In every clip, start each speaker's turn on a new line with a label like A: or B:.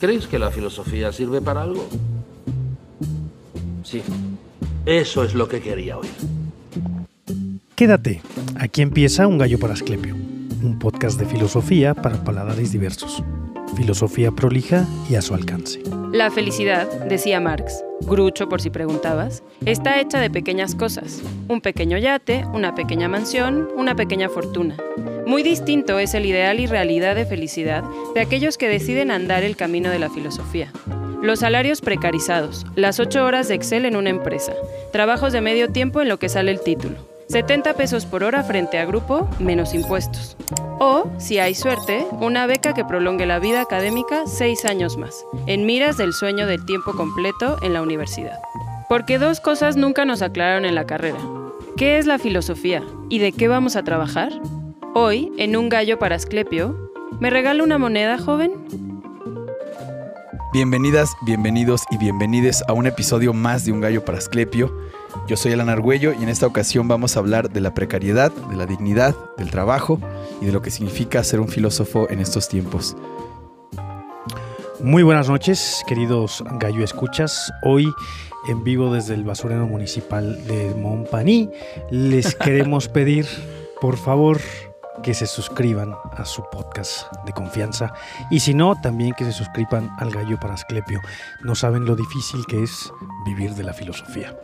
A: ¿Creéis que la filosofía sirve para algo? Sí. Eso es lo que quería oír.
B: Quédate, aquí empieza Un Gallo para Asclepio, un podcast de filosofía para paladares diversos. Filosofía prolija y a su alcance.
C: La felicidad, decía Marx, Grucho por si preguntabas, está hecha de pequeñas cosas. Un pequeño yate, una pequeña mansión, una pequeña fortuna. Muy distinto es el ideal y realidad de felicidad de aquellos que deciden andar el camino de la filosofía. Los salarios precarizados, las ocho horas de Excel en una empresa, trabajos de medio tiempo en lo que sale el título, 70 pesos por hora frente a grupo, menos impuestos. O, si hay suerte, una beca que prolongue la vida académica seis años más, en miras del sueño del tiempo completo en la universidad. Porque dos cosas nunca nos aclararon en la carrera. ¿Qué es la filosofía y de qué vamos a trabajar? Hoy, en Un Gallo para Asclepio, ¿me regala una moneda, joven?
D: Bienvenidas, bienvenidos y bienvenides a un episodio más de Un Gallo para Asclepio. Yo soy Alan Argüello y en esta ocasión vamos a hablar de la precariedad, de la dignidad, del trabajo y de lo que significa ser un filósofo en estos tiempos.
B: Muy buenas noches, queridos gallo escuchas. Hoy en vivo desde el basurero municipal de Montpaní les queremos pedir, por favor, que se suscriban a su podcast de confianza y si no, también que se suscriban al Gallo para Asclepio. No saben lo difícil que es vivir de la filosofía.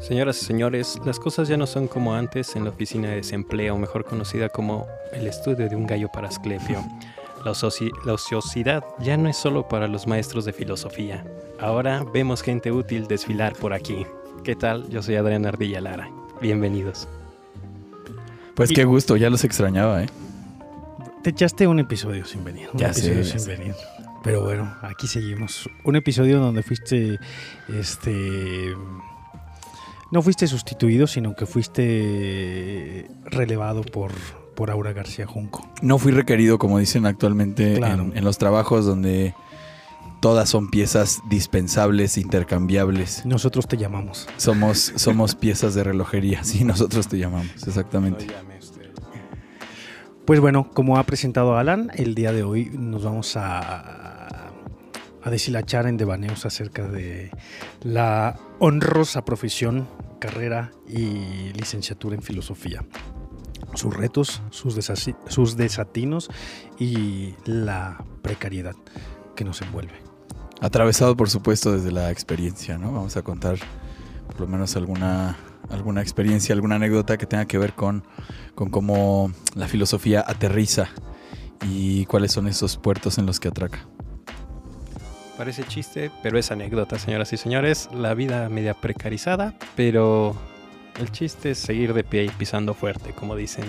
E: Señoras y señores, las cosas ya no son como antes en la oficina de desempleo, mejor conocida como el estudio de un gallo para Asclepio. La, la, ociosidad ya no es solo para los maestros de filosofía. Ahora vemos gente útil desfilar por aquí. ¿Qué tal? Yo soy Adrián Ardilla Lara. Bienvenidos.
D: Pues qué gusto, ya los extrañaba, ¿eh?
B: Te echaste un episodio sin venir. Un
D: Ya
B: episodio
D: sé, ya
B: sin
D: sé.
B: venir. Pero bueno, aquí seguimos. Un episodio donde fuiste, este, no fuiste sustituido, sino que fuiste relevado por, por Aura García Junco.
D: No fui requerido, como dicen actualmente,
B: Claro.
D: en, en los trabajos donde todas son piezas dispensables, intercambiables.
B: Nosotros te llamamos.
D: Somos, somos piezas de relojería, sí, nosotros te llamamos, exactamente.
B: Pues bueno, como ha presentado Alan, el día de hoy nos vamos a, a deshilachar en devaneos acerca de la honrosa profesión, carrera y licenciatura en filosofía. Sus retos, sus, desatinos y la precariedad que nos envuelve.
D: Atravesado, por supuesto, desde la experiencia, ¿no? Vamos a contar por lo menos alguna, alguna experiencia, alguna anécdota que tenga que ver con, con cómo la filosofía aterriza y cuáles son esos puertos en los que atraca.
E: Parece chiste, pero es anécdota, señoras y señores. La vida media precarizada, pero el chiste es seguir de pie y pisando fuerte, como dicen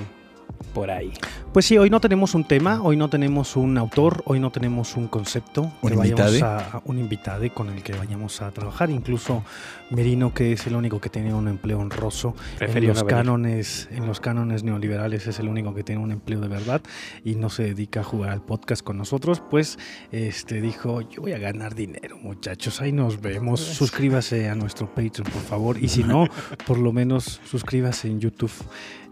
E: por ahí.
B: Pues sí, hoy no tenemos un tema, hoy no tenemos un autor, hoy no tenemos un concepto.
D: ¿Un
B: que
D: invitade?
B: a un invitade con el que vayamos a trabajar. Incluso Merino, que es el único que tiene un empleo honroso en los cánones, en los cánones neoliberales es el único que tiene un empleo de verdad y no se dedica a jugar al podcast con nosotros, pues este dijo, yo voy a ganar dinero, muchachos, ahí nos vemos. Suscríbase a nuestro Patreon, por favor, y si no, por lo menos suscríbase en YouTube.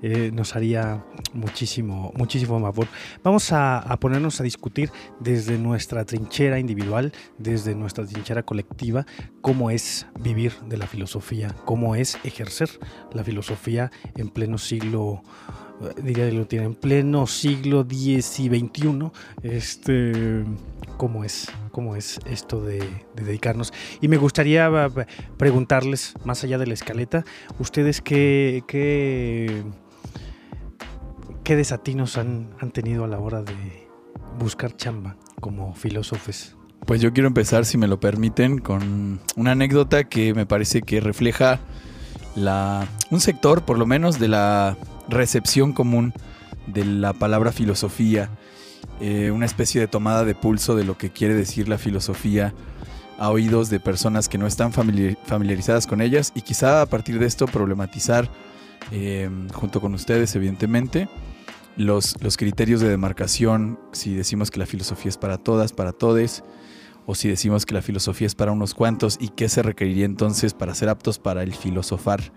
B: Eh, nos haría muchísimo, muchísimo favor. Vamos a, ponernos a discutir desde nuestra trinchera individual, desde nuestra trinchera colectiva, cómo es vivir de la filosofía, cómo es ejercer la filosofía en pleno siglo, eh, diría que lo tiene, en pleno siglo X y XXI, este, cómo es, cómo es esto de, de dedicarnos. Y me gustaría eh, preguntarles, más allá de la escaleta, ustedes qué, qué desatinos han, han tenido a la hora de buscar chamba como filósofos.
D: Pues yo quiero empezar, si me lo permiten, con una anécdota que me parece que refleja la, un sector, por lo menos, de la recepción común de la palabra filosofía, eh, una especie de tomada de pulso de lo que quiere decir la filosofía a oídos de personas que no están familiar- familiarizadas con ellas y quizá a partir de esto problematizar, eh, junto con ustedes, evidentemente, los, los criterios de demarcación, si decimos que la filosofía es para todas, para todes, o si decimos que la filosofía es para unos cuantos y qué se requeriría entonces para ser aptos para el filosofar.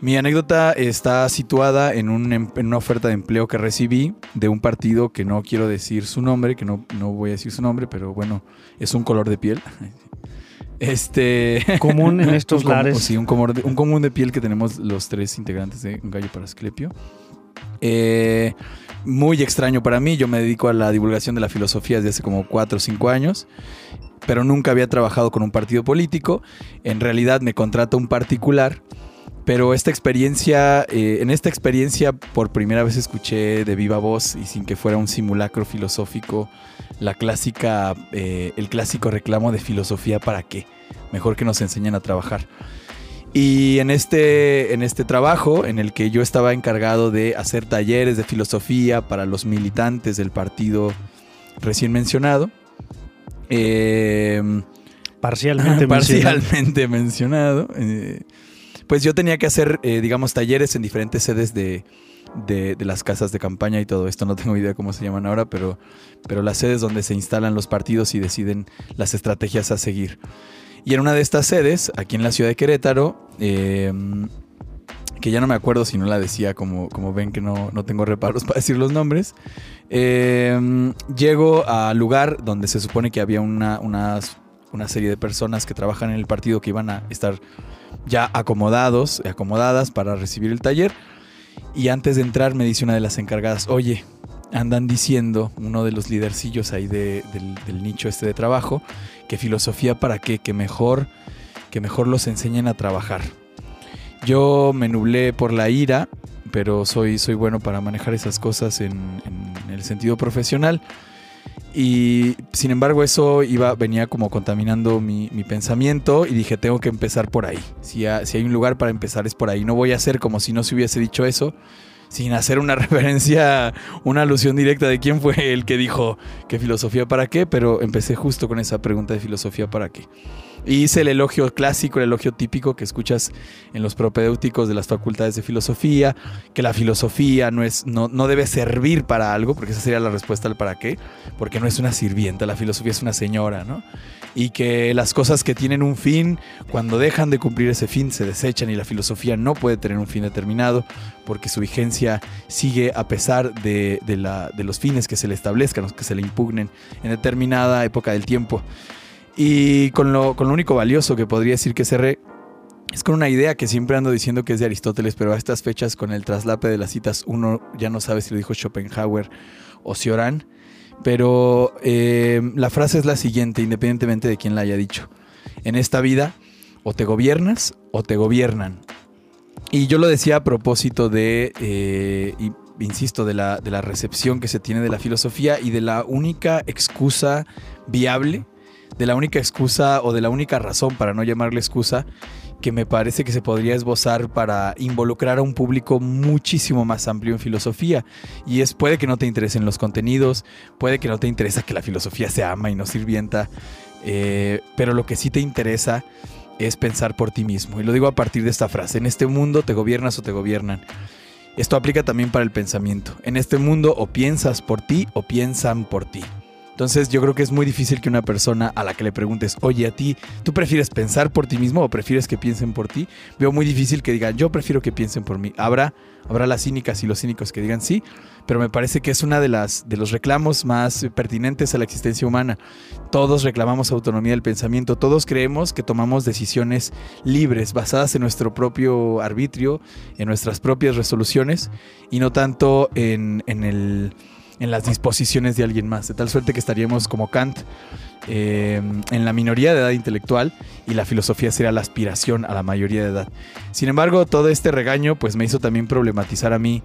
D: Mi anécdota está situada en, un em- en una oferta de empleo que recibí de un partido que no quiero decir su nombre, que no, no voy a decir su nombre, pero bueno, es un color de piel. Este.
B: Común en estos
D: un
B: lares.
D: Sí, un, comor un común de piel que tenemos los tres integrantes de Un Gallo para Asclepio. Eh, muy extraño para mí. Yo me dedico a la divulgación de la filosofía desde hace como 4 o 5 años, pero nunca había trabajado con un partido político. En realidad me contrata un particular, pero esta experiencia, eh, en esta experiencia por primera vez escuché de viva voz y sin que fuera un simulacro filosófico la clásica, eh, el clásico reclamo de filosofía para qué. Mejor que nos enseñen a trabajar. Y en este, en este trabajo, en el que yo estaba encargado de hacer talleres de filosofía para los militantes del partido recién mencionado, eh,
B: Parcialmente mencionado.
D: parcialmente mencionado, eh, pues yo tenía que hacer, eh, digamos, talleres en diferentes sedes de, de- de las casas de campaña y todo esto. No tengo idea cómo se llaman ahora, pero, pero las sedes donde se instalan los partidos y deciden las estrategias a seguir. Y en una de estas sedes, aquí en la ciudad de Querétaro, eh, que ya no me acuerdo si no la decía, como, como ven que no, no tengo reparos para decir los nombres, eh, llego al lugar donde se supone que había una, una serie de personas que trabajan en el partido que iban a estar ya acomodados, acomodadas para recibir el taller. Y antes de entrar me dice una de las encargadas, oye, andan diciendo, uno de los lidercillos ahí de- del, del nicho este de trabajo, que filosofía para qué, que mejor, que mejor los enseñen a trabajar. Yo me nublé por la ira, pero soy, soy bueno para manejar esas cosas en, en el sentido profesional. Y sin embargo eso iba, venía como contaminando mi, mi pensamiento y dije, tengo que empezar por ahí. Si, ha- si hay un lugar para empezar es por ahí. No voy a hacer como si no se hubiese dicho eso, sin hacer una referencia, una alusión directa de quién fue el que dijo que filosofía para qué, pero empecé justo con esa pregunta de filosofía para qué. Y hice el elogio clásico, el elogio típico que escuchas en los propedéuticos de las facultades de filosofía, que la filosofía no, es, no, no debe servir para algo, porque esa sería la respuesta al para qué, porque no es una sirvienta, la filosofía es una señora, ¿no? Y que las cosas que tienen un fin, cuando dejan de cumplir ese fin, se desechan y la filosofía no puede tener un fin determinado, porque su vigencia sigue a pesar de, de la- de los fines que se le establezcan, que se le impugnen en determinada época del tiempo. Y con lo, con lo único valioso que podría decir que cerré es con una idea que siempre ando diciendo que es de Aristóteles, pero a estas fechas con el traslape de las citas uno ya no sabe si lo dijo Schopenhauer o Cioran. Pero eh, la frase es la siguiente, independientemente de quién la haya dicho. En esta vida o te gobiernas o te gobiernan. Y yo lo decía a propósito de, eh, insisto, de la, de la recepción que se tiene de la filosofía y de la única excusa viable, de la única excusa o de la única razón, para no llamarle excusa, que me parece que se podría esbozar para involucrar a un público muchísimo más amplio en filosofía. Y es, puede que no te interesen los contenidos, puede que no te interesa que la filosofía se ama y no sirvienta, eh, pero lo que sí te interesa es pensar por ti mismo. Y lo digo a partir de esta frase, en este mundo te gobiernas o te gobiernan. Esto aplica también para el pensamiento. En este mundo o piensas por ti o piensan por ti. Entonces yo creo que es muy difícil que una persona a la que le preguntes, oye, a ti, ¿tú prefieres pensar por ti mismo o prefieres que piensen por ti? Veo muy difícil que digan, yo prefiero que piensen por mí. Habrá, habrá las cínicas y los cínicos que digan sí, pero me parece que es una de las de los reclamos más pertinentes a la existencia humana. Todos reclamamos autonomía del pensamiento, todos creemos que tomamos decisiones libres, basadas en nuestro propio arbitrio, en nuestras propias resoluciones y no tanto en, en el en las disposiciones de alguien más, de tal suerte que estaríamos como Kant eh, en la minoría de edad intelectual y la filosofía sería la aspiración a la mayoría de edad. Sin embargo, todo este regaño pues me hizo también problematizar a mí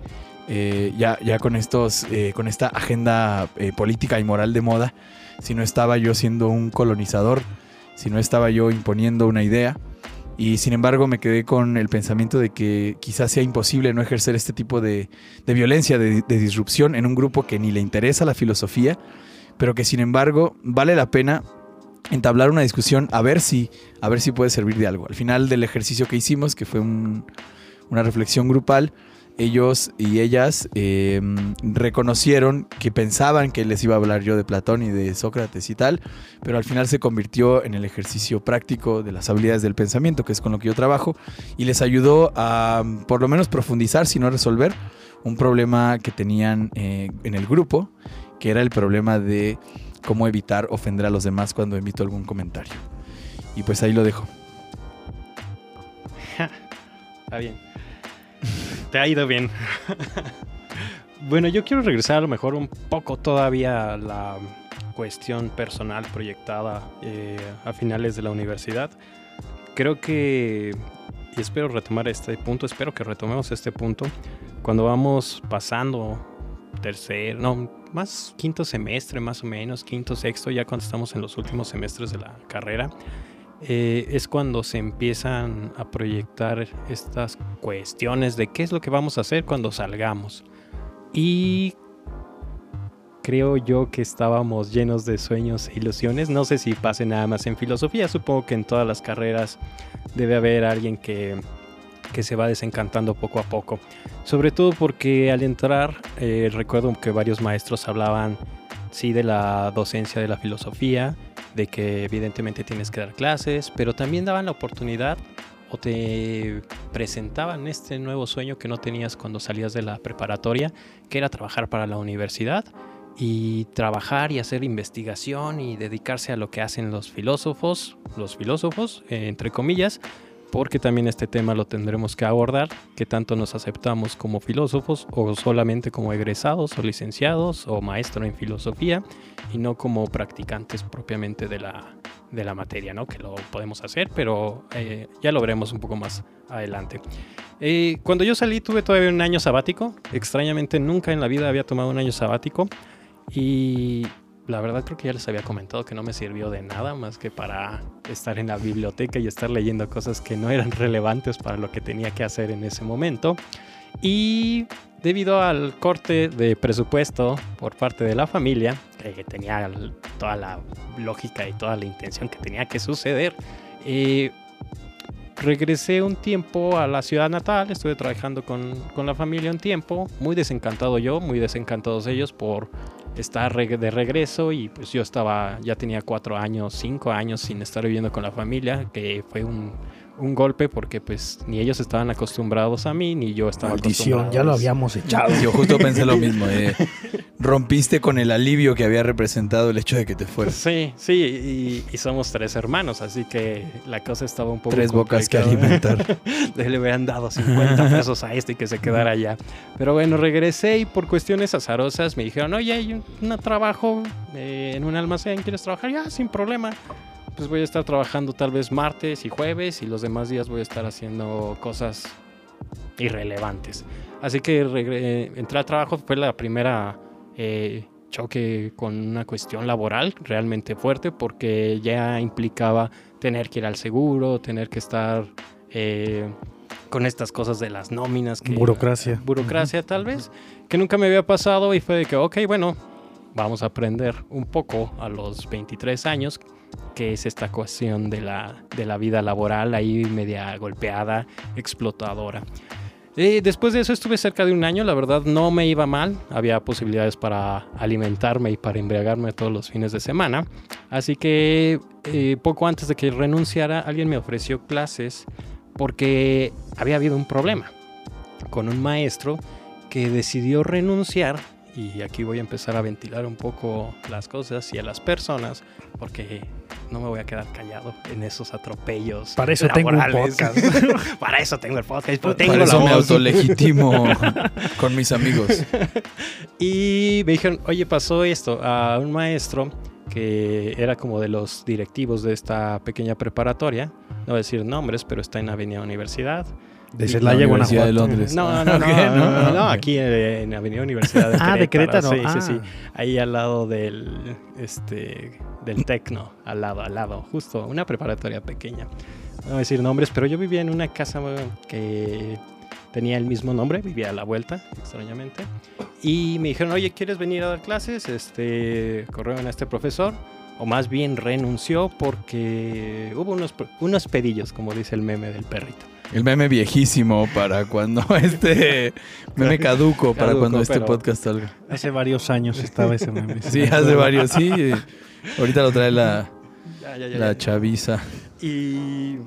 D: eh, ya, ya con, estos, eh, con esta agenda eh, política y moral de moda, si no estaba yo siendo un colonizador, si no estaba yo imponiendo una idea. Y sin embargo me quedé con el pensamiento de que quizás sea imposible no ejercer este tipo de, violencia, de, disrupción en un grupo que ni le interesa la filosofía, pero que sin embargo vale la pena entablar una discusión a ver si, a ver si puede servir de algo. Al final del ejercicio que hicimos, que fue un- una reflexión grupal, ellos y ellas eh, reconocieron que pensaban que les iba a hablar yo de Platón y de Sócrates y tal, pero al final se convirtió en el ejercicio práctico de las habilidades del pensamiento, que es con lo que yo trabajo, y les ayudó a por lo menos profundizar, si no resolver, un problema que tenían eh, en el grupo, que era el problema de cómo evitar ofender a los demás cuando emito algún comentario. Y pues ahí lo dejo.
E: Está bien. Te ha ido bien. bueno, yo quiero regresar a lo mejor un poco todavía a la cuestión personal proyectada eh, a finales de la universidad. Creo que, y espero retomar este punto, espero que retomemos este punto, cuando vamos pasando tercer, no, más quinto semestre más o menos, quinto, sexto, ya cuando estamos en los últimos semestres de la carrera, eh, es cuando se empiezan a proyectar estas cuestiones de qué es lo que vamos a hacer cuando salgamos. Y creo yo que estábamos llenos de sueños e ilusiones. No sé si pase nada más en filosofía, supongo que en todas las carreras debe haber alguien que, que se va desencantando poco a poco. Sobre todo porque al entrar, eh, recuerdo que varios maestros hablaban, sí, de la docencia de la filosofía, de que evidentemente tienes que dar clases, pero también daban la oportunidad o te presentaban este nuevo sueño que no tenías cuando salías de la preparatoria, que era trabajar para la universidad y trabajar y hacer investigación y dedicarse a lo que hacen los filósofos, los filósofos, eh, entre comillas, porque también este tema lo tendremos que abordar, que tanto nos aceptamos como filósofos o solamente como egresados o licenciados o maestro en filosofía y no como practicantes propiamente de la, de la materia, ¿no? Que lo podemos hacer, pero eh, ya lo veremos un poco más adelante. Eh, cuando yo salí tuve todavía un año sabático, extrañamente nunca en la vida había tomado un año sabático y la verdad creo que ya les había comentado que no me sirvió de nada más que para estar en la biblioteca y estar leyendo cosas que no eran relevantes para lo que tenía que hacer en ese momento. Y debido al corte de presupuesto por parte de la familia, que tenía toda la lógica y toda la intención que tenía que suceder, eh, regresé un tiempo a la ciudad natal, estuve trabajando con, con, la familia un tiempo, muy desencantado yo, muy desencantados ellos por estar de regreso y pues yo estaba, ya tenía cuatro años, cinco años sin estar viviendo con la familia, que fue un, un golpe porque pues ni ellos estaban acostumbrados a mí, ni yo estaba
B: Maldición, ya lo habíamos echado.
D: Yo justo pensé lo mismo. Eh. Rompiste con el alivio que había representado el hecho de que te fueras.
E: Sí, sí, y, somos tres hermanos, así que la cosa estaba un poco
D: Tres bocas que alimentar.
E: Le hubieran dado 50 pesos a este y que se quedara allá. Pero bueno, regresé y por cuestiones azarosas me dijeron, oye, hay un, trabajo eh, en un almacén, ¿quieres trabajar? Ya, sin problema pues voy a estar trabajando tal vez martes y jueves y los demás días voy a estar haciendo cosas irrelevantes. Así que eh, entrar a trabajo fue la primera eh, choque con una cuestión laboral realmente fuerte porque ya implicaba tener que ir al seguro, tener que estar eh, con estas cosas de las nóminas. Que,
B: burocracia.
E: Burocracia tal vez, que nunca me había pasado y fue de que, ok, bueno, vamos a aprender un poco a los 23 años que es esta cuestión de la, de la vida laboral ahí media golpeada, explotadora. Después de eso estuve cerca de un año, la verdad no me iba mal, había posibilidades para alimentarme y para embriagarme todos los fines de semana, así que eh, poco antes de que renunciara alguien me ofreció clases porque había habido un problema con un maestro que decidió renunciar y aquí voy a empezar a ventilar un poco las cosas y a las personas porque no me voy a quedar callado en esos atropellos.
B: Para eso tengo un podcast.
E: Para eso tengo el podcast.
D: Tengo Para eso me autolegitimo con mis amigos.
E: Y me dijeron, oye, pasó esto a un maestro que era como de los directivos de esta pequeña preparatoria. No voy a decir nombres, pero está en Avenida Universidad.
B: De Celaya, Guanajuato.
D: de Londres.
E: No, no, no, no, aquí en Avenida Universidad de
B: Ah, de Querétaro.
E: Sí, sí, sí.
B: Ah.
E: Ahí al lado del, este, del Tecno, al lado, al lado, justo, una preparatoria pequeña. No voy a decir nombres, pero yo vivía en una casa que tenía el mismo nombre, vivía a la vuelta, extrañamente. Y me dijeron, oye, ¿quieres venir a dar clases? Este, corrieron a este profesor, o más bien renunció porque hubo unos, unos pedillos, como dice el meme del perrito.
D: El meme viejísimo para cuando este meme caduco para
E: Caduco,
D: cuando este podcast salga.
B: Hace varios años estaba ese meme.
D: Sí, hace varios, sí. Ahorita lo trae la,
E: Ya, ya, ya,
D: la chaviza.
E: Y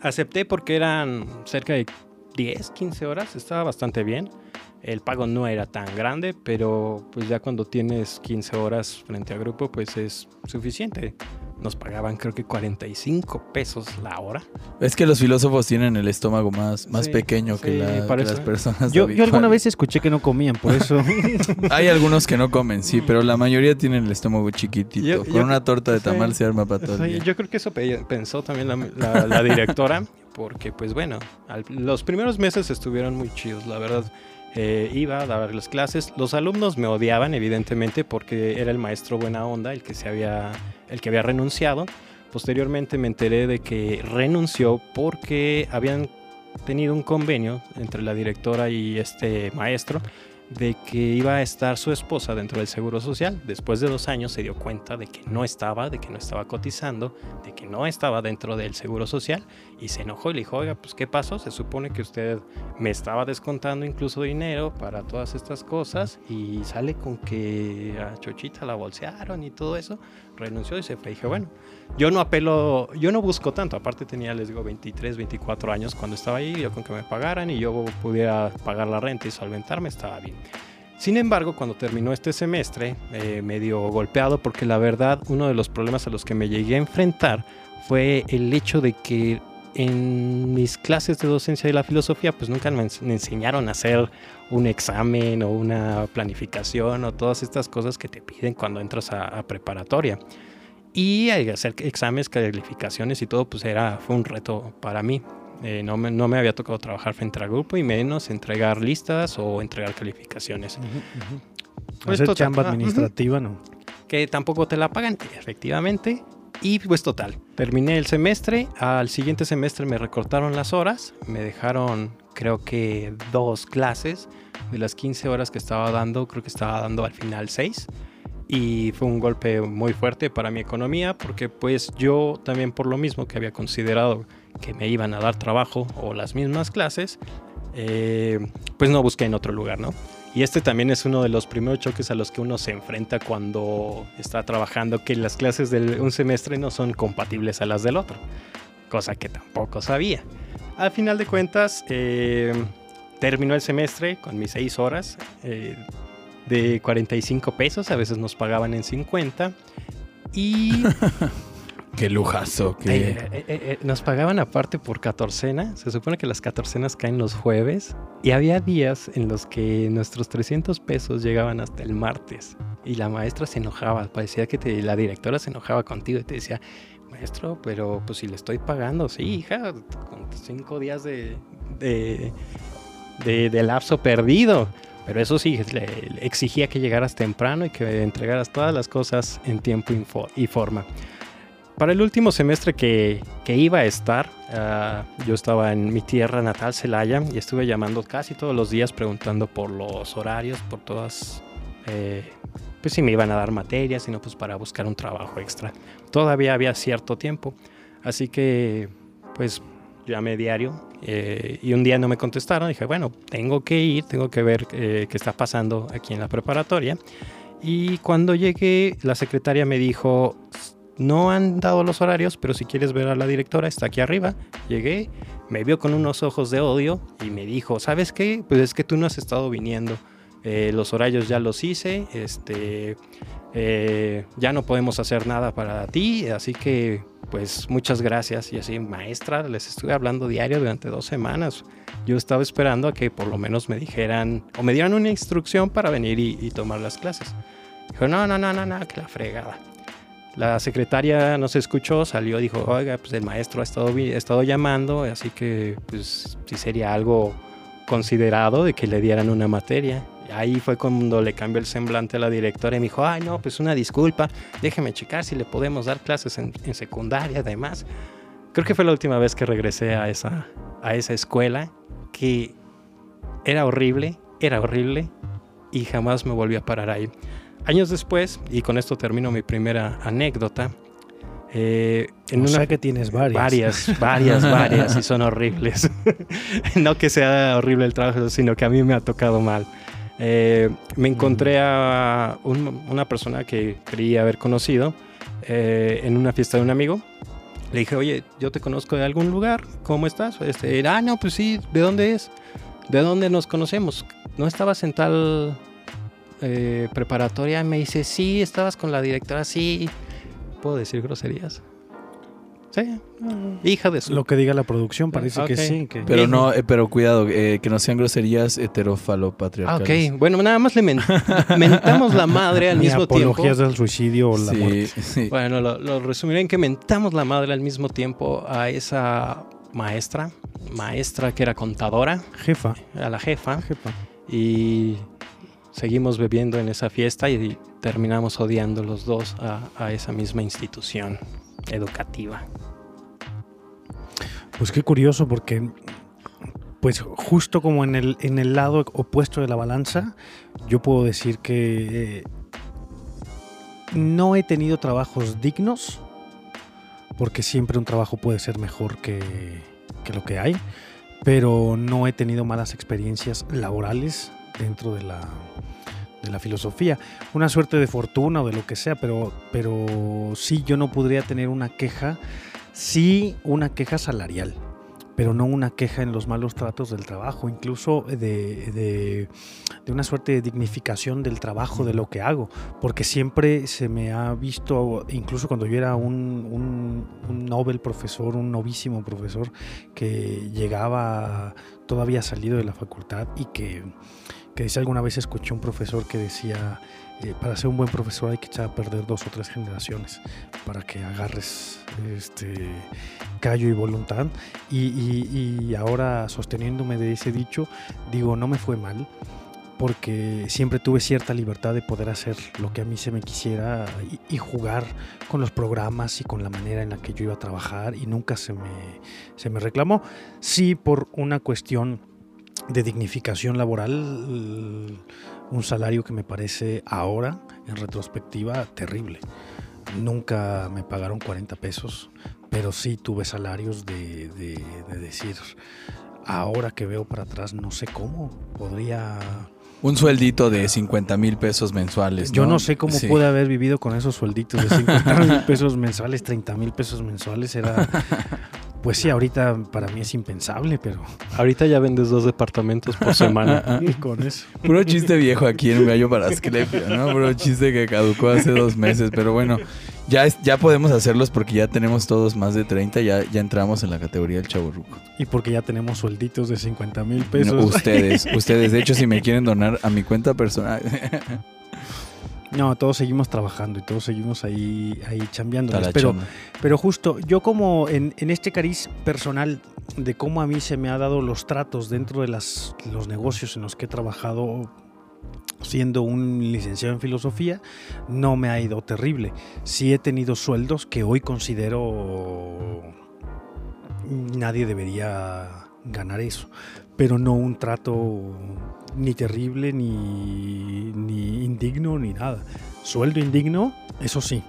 E: acepté porque eran cerca de 10, 15 horas, estaba bastante bien. El pago no era tan grande, pero pues ya cuando tienes 15 horas frente a grupo, pues es suficiente. Nos pagaban creo que 45 pesos la hora.
D: Es que los filósofos tienen el estómago más, más
E: Sí,
D: pequeño que, la- que las personas.
B: Yo, yo alguna vez escuché que no comían, por eso.
D: Hay algunos que no comen, sí, pero la mayoría tienen el estómago chiquitito.
E: Yo-
D: Con
E: yo-
D: una torta de
E: sí.
D: tamal se arma para todo el día.
E: yo creo que eso pe- pensó también la, la- la directora, porque pues bueno, al- los primeros meses estuvieron muy chidos, la verdad. Eh, iba a dar las clases, los alumnos me odiaban evidentemente porque era el maestro buena onda, el que se había, el que había renunciado. Posteriormente me enteré de que renunció porque habían tenido un convenio entre la directora y este maestro de que iba a estar su esposa dentro del Seguro Social. Después de dos años se dio cuenta de que no estaba, de que no estaba cotizando, de que no estaba dentro del Seguro Social y se enojó y le dijo, oiga, pues ¿qué pasó? Se supone que usted me estaba descontando incluso dinero para todas estas cosas y sale con que a Chochita la bolsearon y todo eso. Renunció y se fue. dije, bueno, yo no apelo, yo no busco tanto. Aparte tenía, les digo, 23, 24 años cuando estaba ahí. Yo con que me pagaran y yo pudiera pagar la renta y solventarme, estaba bien. Sin embargo, cuando terminó este semestre, eh, medio golpeado porque la verdad uno de los problemas a los que me llegué a enfrentar fue el hecho de que en mis clases de docencia de la filosofía pues nunca me, ens- me enseñaron a hacer un examen o una planificación o todas estas cosas que te piden cuando entras a, a preparatoria. Y hacer exámenes, calificaciones y todo, pues era, fue un reto para mí. Eh, no, me, no me había tocado trabajar frente al grupo y menos entregar listas o entregar calificaciones. Pues
B: Hacer
E: total,
B: chamba
E: ah, ujú.
B: administrativa, no.
E: que tampoco te la pagan, efectivamente. Y pues total, terminé el semestre, al siguiente semestre me recortaron las horas, me dejaron creo que dos clases, de las 15 horas que estaba dando, creo que estaba dando al final 6. Y fue un golpe muy fuerte para mi economía porque pues yo también por lo mismo que había considerado que me iban a dar trabajo o las mismas clases, eh, pues no busqué en otro lugar, ¿no? Y este también es uno de los primeros choques a los que uno se enfrenta cuando está trabajando, que las clases de un semestre no son compatibles a las del otro, cosa que tampoco sabía. Al final de cuentas, eh, terminó el semestre con mis seis horas eh, de 45 pesos, a veces nos pagaban en 50. Y
D: Qué lujazo.
E: eh,
D: Qué...
E: eh, eh, eh, nos pagaban aparte por catorcena. Se supone que las catorcenas caen los jueves. Y había días en los que nuestros 300 pesos llegaban hasta el martes. Y la maestra se enojaba. Parecía que te- la directora se enojaba contigo y te decía, maestro, pero pues si le estoy pagando, sí, hija, con cinco días de, de, de- de lapso perdido. Pero eso sí, le, le exigía que llegaras temprano y que entregaras todas las cosas en tiempo y forma. Para el último semestre que, que iba a estar, ah, yo estaba en mi tierra natal, Celaya, y estuve llamando casi todos los días preguntando por los horarios, por todas, eh, pues si me iban a dar materias, sino pues para buscar un trabajo extra. Todavía había cierto tiempo, así que pues llamé diario eh, y un día no me contestaron. Dije, bueno, tengo que ir, tengo que ver eh, qué está pasando aquí en la preparatoria. Y cuando llegué, la secretaria me dijo, no han dado los horarios, pero si quieres ver a la directora, está aquí arriba. Llegué, me vio con unos ojos de odio y me dijo, ¿sabes qué? Pues es que tú no has estado viniendo. Eh, los horarios ya los hice, este, eh, ya no podemos hacer nada para ti, así que pues muchas gracias. Y así, maestra, les estuve hablando diario durante dos semanas. Yo estaba esperando a que por lo menos me dijeran o me dieran una instrucción para venir y, tomar las clases. Dijo, no, no, no, no, no, que la fregada. La secretaria no se escuchó, salió, dijo, oiga, pues el maestro ha estado, llamando, así que pues sí sería algo considerado de que le dieran una materia. Y ahí fue cuando le cambió el semblante a la directora y me dijo, ay no, pues una disculpa, déjeme checar si le podemos dar clases en, en secundaria además. Creo que fue la última vez que regresé a esa, a esa escuela, que era horrible, era horrible y jamás me volví a parar ahí. Años después, y con esto termino mi primera anécdota, Eh,
B: En o sea que tienes varias.
E: Varias, varias, varias, y son horribles. no que sea horrible el trabajo, sino que a mí me ha tocado mal. Eh, me encontré a un- una persona que creía haber conocido eh, en una fiesta de un amigo. Le dije, oye, yo te conozco de algún lugar, ¿cómo estás? Este, ah, no, pues sí, ¿de dónde es? ¿De dónde nos conocemos? ¿No estabas en tal eh, preparatoria? Me dice, sí, estabas con la directora, sí. ¿Puedo decir groserías? Sí, hija de su...
B: Lo que diga la producción parece que sí. Que...
D: Pero no, eh, pero cuidado, eh, que no sean groserías
E: Ah,
D: heterofalopatriarcales.
E: ok. Bueno, nada más le men- mentamos la madre al
B: Ni
E: mismo tiempo.
B: apologías del suicidio o la
D: Sí,
B: muerte.
D: sí.
E: Bueno, lo, lo resumiré en que mentamos la madre al mismo tiempo a esa maestra, maestra que era contadora,
B: Jefa.
E: a la jefa,
B: Jefa.
E: y seguimos bebiendo en esa fiesta y terminamos odiando los dos a, esa misma institución educativa.
B: Pues qué curioso porque pues justo como en el, en el lado opuesto de la balanza, yo puedo decir que eh, no he tenido trabajos dignos, porque siempre un trabajo puede ser mejor que, que lo que hay, pero no he tenido malas experiencias laborales dentro de la, de la filosofía. Una suerte de fortuna o de lo que sea, pero, pero sí yo no podría tener una queja, sí una queja salarial pero no una queja en los malos tratos del trabajo, incluso de, de, de, una suerte de dignificación del trabajo, de lo que hago, porque siempre se me ha visto, incluso cuando yo era un, un, un Nobel profesor, un novísimo profesor, que llegaba todavía salido de la facultad y que, que dice alguna vez escuché un profesor que decía, eh, para ser un buen profesor hay que echar a perder dos o tres generaciones para que agarres este callo y voluntad y, y, ahora sosteniéndome de ese dicho digo no me fue mal porque siempre tuve cierta libertad de poder hacer lo que a mí se me quisiera y, y, jugar con los programas y con la manera en la que yo iba a trabajar y nunca se me, se me reclamó sí por una cuestión de dignificación laboral un salario que me parece ahora en retrospectiva terrible nunca me pagaron 40 pesos, pero sí tuve salarios de, de, de, decir, ahora que veo para atrás, no sé cómo podría...
D: Un sueldito de 50 mil pesos mensuales. ¿no?
B: Yo no sé cómo sí. pude haber vivido con esos suelditos de 50 mil pesos mensuales, 30 mil pesos mensuales. Era, pues sí, ahorita para mí es impensable, pero...
E: Ahorita ya vendes dos departamentos por semana.
B: y con eso.
D: Puro chiste viejo aquí en gallo para Asclepio, ¿no? Puro chiste que caducó hace dos meses, pero bueno, ya, es, ya podemos hacerlos porque ya tenemos todos más de 30, ya, ya entramos en la categoría del chaburruco.
B: Y porque ya tenemos suelditos de 50 mil pesos.
D: No, ustedes, ustedes, de hecho, si me quieren donar a mi cuenta personal...
B: No, todos seguimos trabajando y todos seguimos ahí, ahí chambeando. Pero, pero justo, yo como en, en, este cariz personal de cómo a mí se me ha dado los tratos dentro de las, los negocios en los que he trabajado siendo un licenciado en filosofía, no me ha ido terrible. Sí he tenido sueldos que hoy considero nadie debería ganar eso, pero no un trato ni terrible, ni, ni indigno, ni nada. Sueldo indigno, eso sí.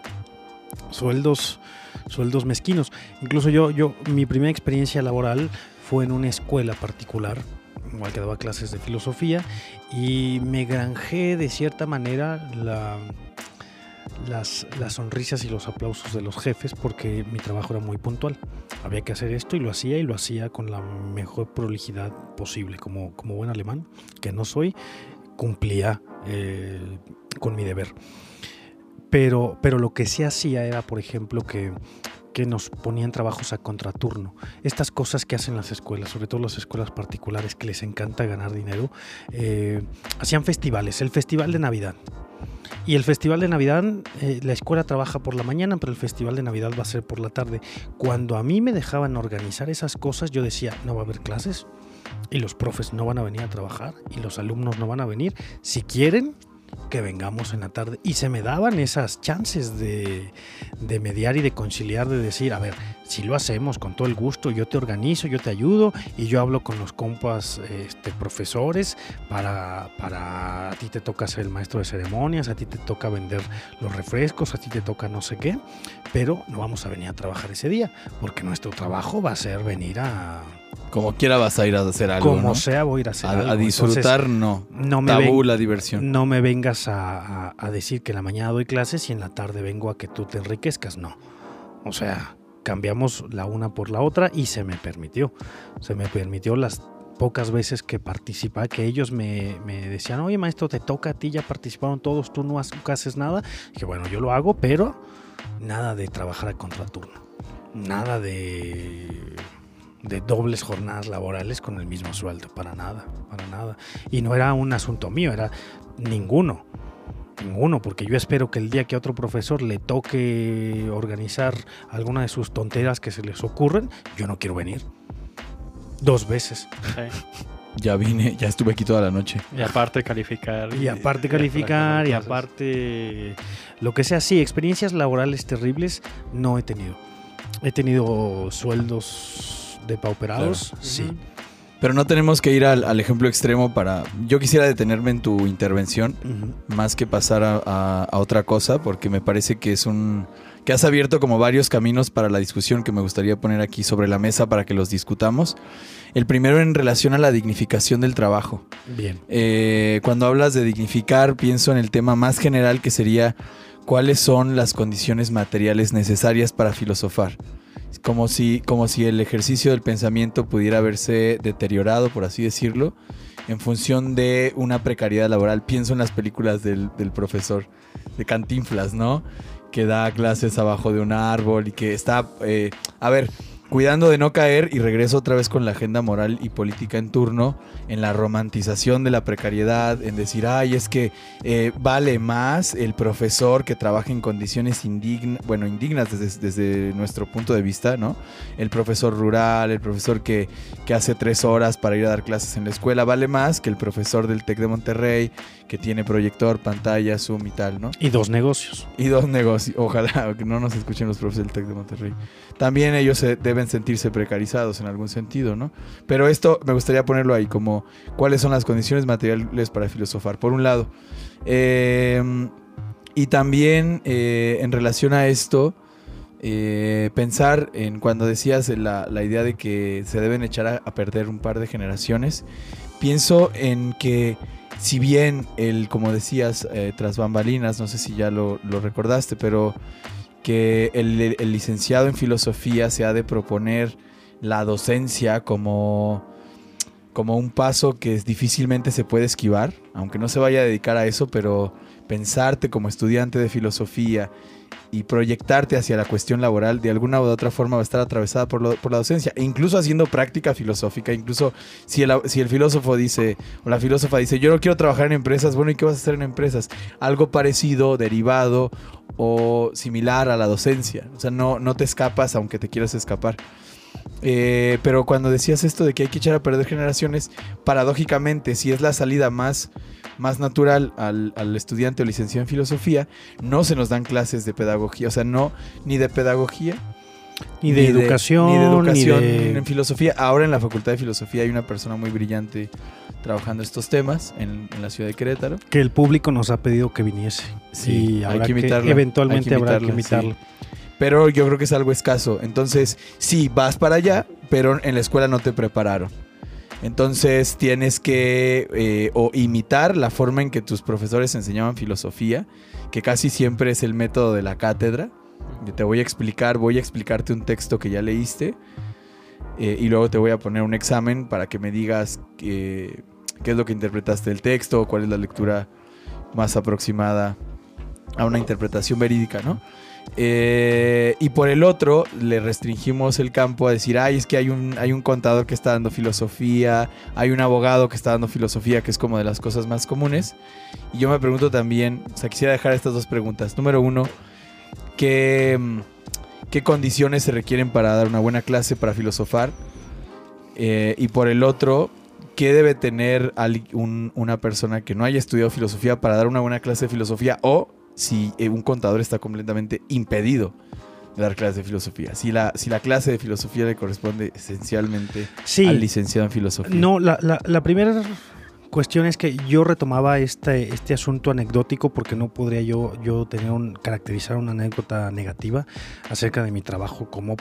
B: Sueldos, sueldos mezquinos. Incluso yo, yo, mi primera experiencia laboral fue en una escuela particular, igual que daba clases de filosofía, y me granjé de cierta manera la, las, las, sonrisas y los aplausos de los jefes porque mi trabajo era muy puntual. Había que hacer esto y lo hacía y lo hacía con la mejor prolijidad posible. Como, como buen alemán, que no soy, cumplía eh, con mi deber. Pero, pero lo que sí hacía era, por ejemplo, que, que nos ponían trabajos a contraturno. Estas cosas que hacen las escuelas, sobre todo las escuelas particulares que les encanta ganar dinero, eh, hacían festivales. El festival de Navidad. Y el festival de Navidad, eh, la escuela trabaja por la mañana, pero el festival de Navidad va a ser por la tarde. Cuando a mí me dejaban organizar esas cosas, yo decía, no va a haber clases y los profes no van a venir a trabajar y los alumnos no van a venir. Si quieren, que vengamos en la tarde. Y se me daban esas chances de, de mediar y de conciliar, de decir, a ver, si lo hacemos con todo el gusto, yo te organizo, yo te ayudo y yo hablo con los compas este, profesores para, para a ti te toca ser el maestro de ceremonias, a ti te toca vender los refrescos, a ti te toca no sé qué, pero no vamos a venir a trabajar ese día, porque nuestro trabajo va a ser venir a...
D: Como quiera vas a ir a hacer algo,
B: Como
D: ¿no?
B: sea, voy a ir a hacer
D: A,
B: algo.
D: a disfrutar,
B: Entonces,
D: no.
B: no me
D: Tabú
B: ven-
D: la diversión.
B: no me vengas a, a- a decir que en la mañana doy clases y en la tarde vengo a que tú te enriquezcas. No. O sea, cambiamos la una por la otra y se me permitió. Se me permitió las pocas veces que participaba, que ellos me, me decían, oye maestro, te toca a ti, ya participaron todos, tú no haces nada. Que bueno, yo lo hago, pero nada de trabajar a contraturno. Nada de, de dobles jornadas laborales con el mismo sueldo, para nada, para nada. Y no era un asunto mío, era ninguno. Ninguno, porque yo espero que el día que a otro profesor le toque organizar alguna de sus tonteras que se les ocurren, yo no quiero venir. Dos veces.
D: Ya vine, ya estuve aquí toda la noche.
E: Y aparte calificar.
B: Y aparte calificar, y aparte lo que sea, sí, experiencias laborales terribles no he tenido. He tenido sueldos depauperados, sí.
D: Pero no tenemos que ir al, al ejemplo extremo para... Yo quisiera detenerme en tu intervención, más que pasar a, a- a otra cosa, porque me parece que es un... que has abierto como varios caminos para la discusión que me gustaría poner aquí sobre la mesa para que los discutamos. El primero en relación a la dignificación del trabajo.
B: Bien.
D: Eh, cuando hablas de dignificar, pienso en el tema más general que sería cuáles son las condiciones materiales necesarias para filosofar. Como si, como si el ejercicio del pensamiento pudiera verse deteriorado, por así decirlo, en función de una precariedad laboral. Pienso en las películas del, del profesor de Cantinflas, ¿no? Que da clases abajo de un árbol y que está, eh, a ver, cuidando de no caer y regreso otra vez con la agenda moral y política en turno, en la romantización de la precariedad, en decir, ay, es que eh, vale más el profesor que trabaja en condiciones indignas, bueno, indignas desde, desde nuestro punto de vista, ¿no? El profesor rural, el profesor que, que hace tres horas para ir a dar clases en la escuela, vale más que el profesor del TEC de Monterrey, que tiene proyector, pantalla, Zoom y tal, ¿no?
B: Y dos negocios.
D: Y dos negocios. Ojalá que no nos escuchen los profes del TEC de Monterrey. También ellos se- deben sentirse precarizados en algún sentido, ¿no? Pero esto me gustaría ponerlo ahí como cuáles son las condiciones materiales para filosofar. Por un lado. Eh, y también eh, en relación a esto, eh, pensar en cuando decías la, la idea de que se deben echar a, perder un par de generaciones, pienso en que si bien el, como decías, eh, tras bambalinas, no sé si ya lo, lo recordaste, pero que el, licenciado en filosofía se ha de proponer la docencia como, como un paso que difícilmente se puede esquivar, aunque no se vaya a dedicar a eso, pero pensarte como estudiante de filosofía y proyectarte hacia la cuestión laboral de alguna u otra forma va a estar atravesada por, la docencia, incluso haciendo práctica filosófica, incluso si el, si el filósofo dice, o la filósofa dice, yo no quiero trabajar en empresas, bueno, ¿y qué vas a hacer en empresas? Algo parecido, derivado o similar a la docencia, o sea, no, no te escapas aunque te quieras escapar. Eh, pero cuando decías esto de que hay que echar a perder generaciones, paradójicamente, si es la salida más, más natural al, al estudiante o licenciado en filosofía, no se nos dan clases de pedagogía, o sea, no ni de pedagogía
B: Ni de educación,
D: ni de educación
B: ni de-
D: en filosofía. Ahora en la Facultad de Filosofía hay una persona muy brillante trabajando estos temas en, en la ciudad de Querétaro.
B: Que el público nos ha pedido que viniese.
D: Sí,
B: y
D: hay que invitarla,
B: eventualmente
D: hay que
B: habrá que invitarlo.
D: Pero yo creo que es algo escaso. Entonces, sí, vas para allá, pero en la escuela no te prepararon. Entonces tienes que eh, o imitar la forma en que tus profesores enseñaban filosofía, que casi siempre es el método de la cátedra. Yo te voy a explicar, voy a explicarte un texto que ya leíste eh, y luego te voy a poner un examen para que me digas qué qué es lo que interpretaste del texto, cuál es la lectura más aproximada a una interpretación verídica, ¿no? Eh, y por el otro, le restringimos el campo a decir, ay, es que hay un, hay un contador que está dando filosofía, hay un abogado que está dando filosofía, que es como de las cosas más comunes. Y yo me pregunto también, o sea, quisiera dejar estas dos preguntas. Número uno, ¿qué, qué condiciones se requieren para dar una buena clase, para filosofar? Eh, y por el otro, ¿qué debe tener un- una persona que no haya estudiado filosofía para dar una buena clase de filosofía? O si eh, un contador está completamente impedido de dar clases de filosofía. Si la, si la clase de filosofía le corresponde esencialmente
B: Sí.
D: al licenciado en filosofía.
B: No, la, la- la primera cuestión es que yo retomaba este, este asunto anecdótico porque no podría yo, yo tener un, caracterizar una anécdota negativa acerca de mi trabajo como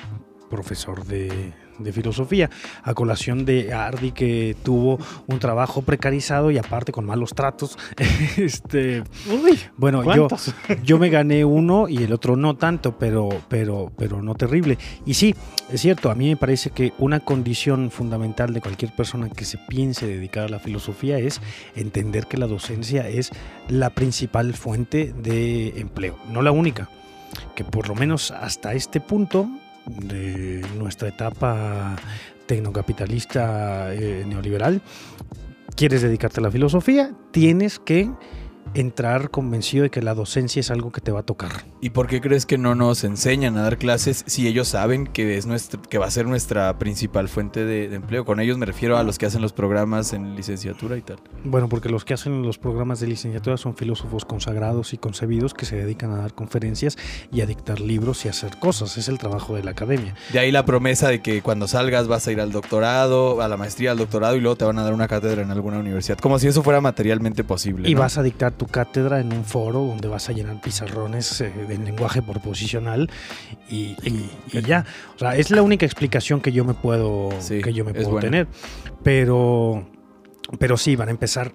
B: profesor de, de filosofía, a colación de Ardi que tuvo un trabajo precarizado y aparte con malos tratos. este,
E: Uy,
B: bueno, yo, yo me gané uno y el otro no tanto, pero, pero, pero no terrible. Y sí, es cierto, a mí me parece que una condición fundamental de cualquier persona que se piense dedicar a la filosofía es entender que la docencia es la principal fuente de empleo, no la única. Que por lo menos hasta este punto de nuestra etapa tecnocapitalista eh, neoliberal, quieres dedicarte a la filosofía, tienes que entrar convencido de que la docencia es algo que te va a tocar.
D: ¿Y por qué crees que no nos enseñan a dar clases si ellos saben que, es nuestra, que va a ser nuestra principal fuente de, de empleo? Con ellos me refiero a los que hacen los programas en licenciatura y tal.
B: Bueno, porque los que hacen los programas de licenciatura son filósofos consagrados y concebidos que se dedican a dar conferencias y a dictar libros y a hacer cosas. Es el trabajo de la academia.
D: De ahí la promesa de que cuando salgas vas a ir al doctorado, a la maestría, al doctorado y luego te van a dar una cátedra en alguna universidad. Como si eso fuera materialmente posible.
B: Y
D: ¿no?
B: vas a dictar tu cátedra en un foro donde vas a llenar pizarrones eh, en lenguaje proposicional y, y- y ya. O sea, es la única explicación que yo me puedo,
D: Sí,
B: que yo me puedo tener. Pero, pero sí, van a empezar.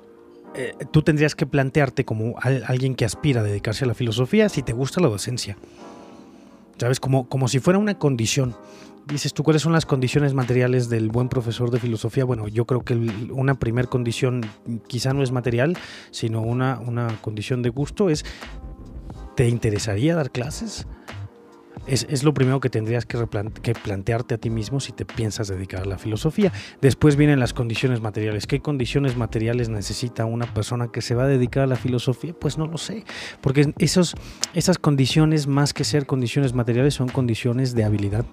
B: eh, tú tendrías que plantearte como al- alguien que aspira a dedicarse a la filosofía si te gusta la docencia. ¿Sabes? Como, como si fuera una condición. Dices tú, ¿cuáles son las condiciones materiales del buen profesor de filosofía? Bueno, yo creo que una primer condición quizá no es material, sino una, una condición de gusto es, ¿te interesaría dar clases? Es, es lo primero que tendrías que, que plantearte a ti mismo si te piensas dedicar a la filosofía. Después vienen las condiciones materiales. ¿Qué condiciones materiales necesita una persona que se va a dedicar a la filosofía? Pues no lo sé. Porque esos, esas condiciones, más que ser condiciones materiales, son condiciones de habilidad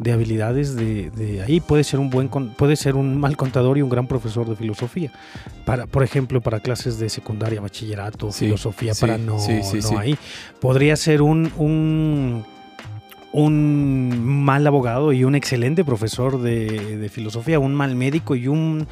B: de habilidades de, de ahí. Puede ser un buen puede ser un mal contador y un gran profesor de filosofía. Para por ejemplo para clases de secundaria bachillerato
D: Sí,
B: filosofía
D: sí,
B: para no,
D: sí,
B: no ahí. Podría ser un, un un mal abogado y un excelente profesor de, filosofía, un mal médico y un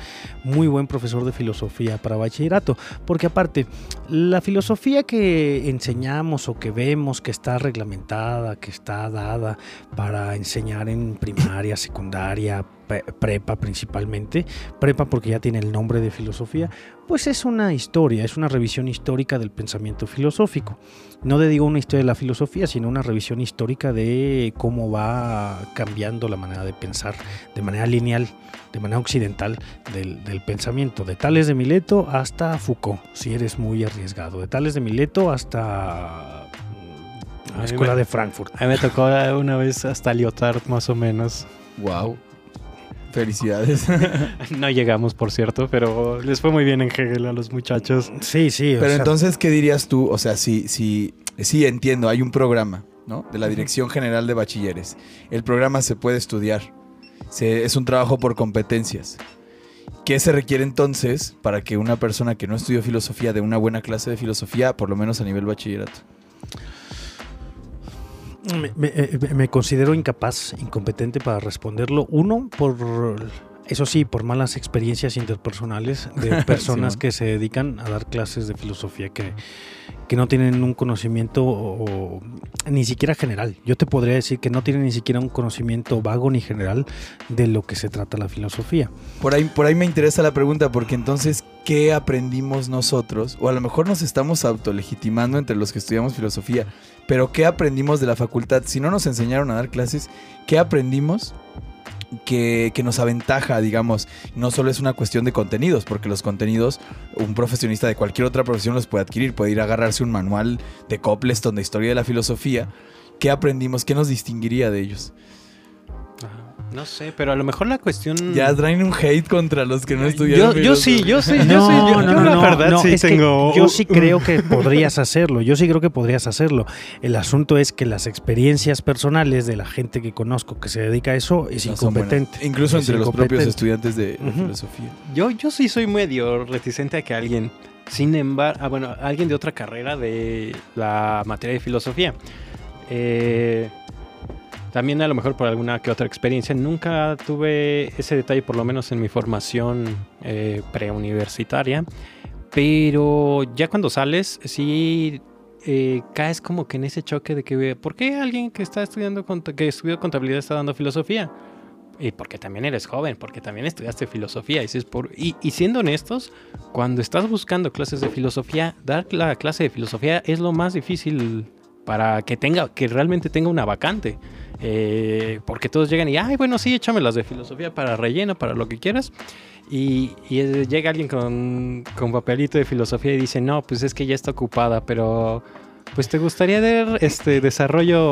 B: muy buen profesor de filosofía para bachillerato. Porque aparte, la filosofía que enseñamos o que vemos que está reglamentada, que está dada para enseñar en primaria, secundaria, prepa principalmente, prepa porque ya tiene el nombre de filosofía, pues es una historia, es una revisión histórica del pensamiento filosófico. No le digo una historia de la filosofía, sino una revisión histórica de cómo va cambiando la manera de pensar de manera lineal, de manera occidental del, del pensamiento, de Tales de Mileto hasta Foucault, si eres muy arriesgado, de Tales de Mileto hasta mm, la Escuela
E: me-
B: de Frankfurt.
E: A mí me tocó una vez hasta Lyotard, más o menos.
D: Wow. Felicidades.
E: No llegamos, por cierto, pero les fue muy bien en Hegel a los muchachos.
B: Sí, sí.
D: Pero
B: sea,
D: entonces, ¿qué dirías tú? O sea, si, si, sí entiendo, hay un programa, ¿no? De la Dirección General de Bachilleres. El programa se puede estudiar. Se- es un trabajo por competencias. ¿Qué se requiere entonces para que una persona que no estudió filosofía dé una buena clase de filosofía, por lo menos a nivel bachillerato?
B: Me, me- eh, me considero incapaz, incompetente para responderlo. Uno, por, eso sí, por malas experiencias interpersonales de personas que se dedican a dar clases de filosofía que, que no tienen un conocimiento o- o ni siquiera general. Yo te podría decir que no tienen ni siquiera un conocimiento vago ni general de lo que se trata la filosofía.
D: Por ahí, por ahí me interesa la pregunta, porque entonces, ¿qué aprendimos nosotros? O a lo mejor nos estamos autolegitimando entre los que estudiamos filosofía, pero ¿qué aprendimos de la facultad? Si no nos enseñaron a dar clases, ¿qué aprendimos? Que, que nos aventaja, digamos, no solo es una cuestión de contenidos, porque los contenidos, un profesionista de cualquier otra profesión los puede adquirir, puede ir a agarrarse un manual de Copleston de historia de la filosofía. ¿Qué aprendimos? ¿Qué nos distinguiría de ellos?
E: No sé, pero a lo mejor la cuestión...
D: Ya traen un hate contra los que no estudiaron.
E: Yo, yo sí, yo sí, yo
B: No,
E: sí. Yo,
B: no,
E: yo
B: no,
E: la verdad sí tengo...
B: yo sí creo que podrías hacerlo, yo sí creo que podrías hacerlo. El asunto es que las experiencias personales de la gente que conozco que se dedica a eso es incompetente.
D: Incluso
B: Es
D: entre los propios estudiantes de, filosofía.
E: Yo, yo sí soy medio reticente a que alguien, sin embargo, ah, bueno, alguien de otra carrera de la materia de filosofía. eh, también a lo mejor por alguna que otra experiencia, nunca tuve ese detalle, por lo menos en mi formación eh, preuniversitaria. Pero ya cuando sales, sí eh, caes como que en ese choque de que, ¿por qué alguien que está estudiando, que estudió contabilidad está dando filosofía? Y porque también eres joven, porque también estudiaste filosofía. Y, dices, por... y, y siendo honestos, cuando estás buscando clases de filosofía, dar la clase de filosofía es lo más difícil para que tenga, que realmente tenga una vacante. Eh, porque todos llegan y, ay, bueno, sí, échame las de filosofía para relleno, para lo que quieras. Y, y, llega alguien con, con papelito de filosofía y dice, no, pues es que ya está ocupada, pero pues te gustaría ver este desarrollo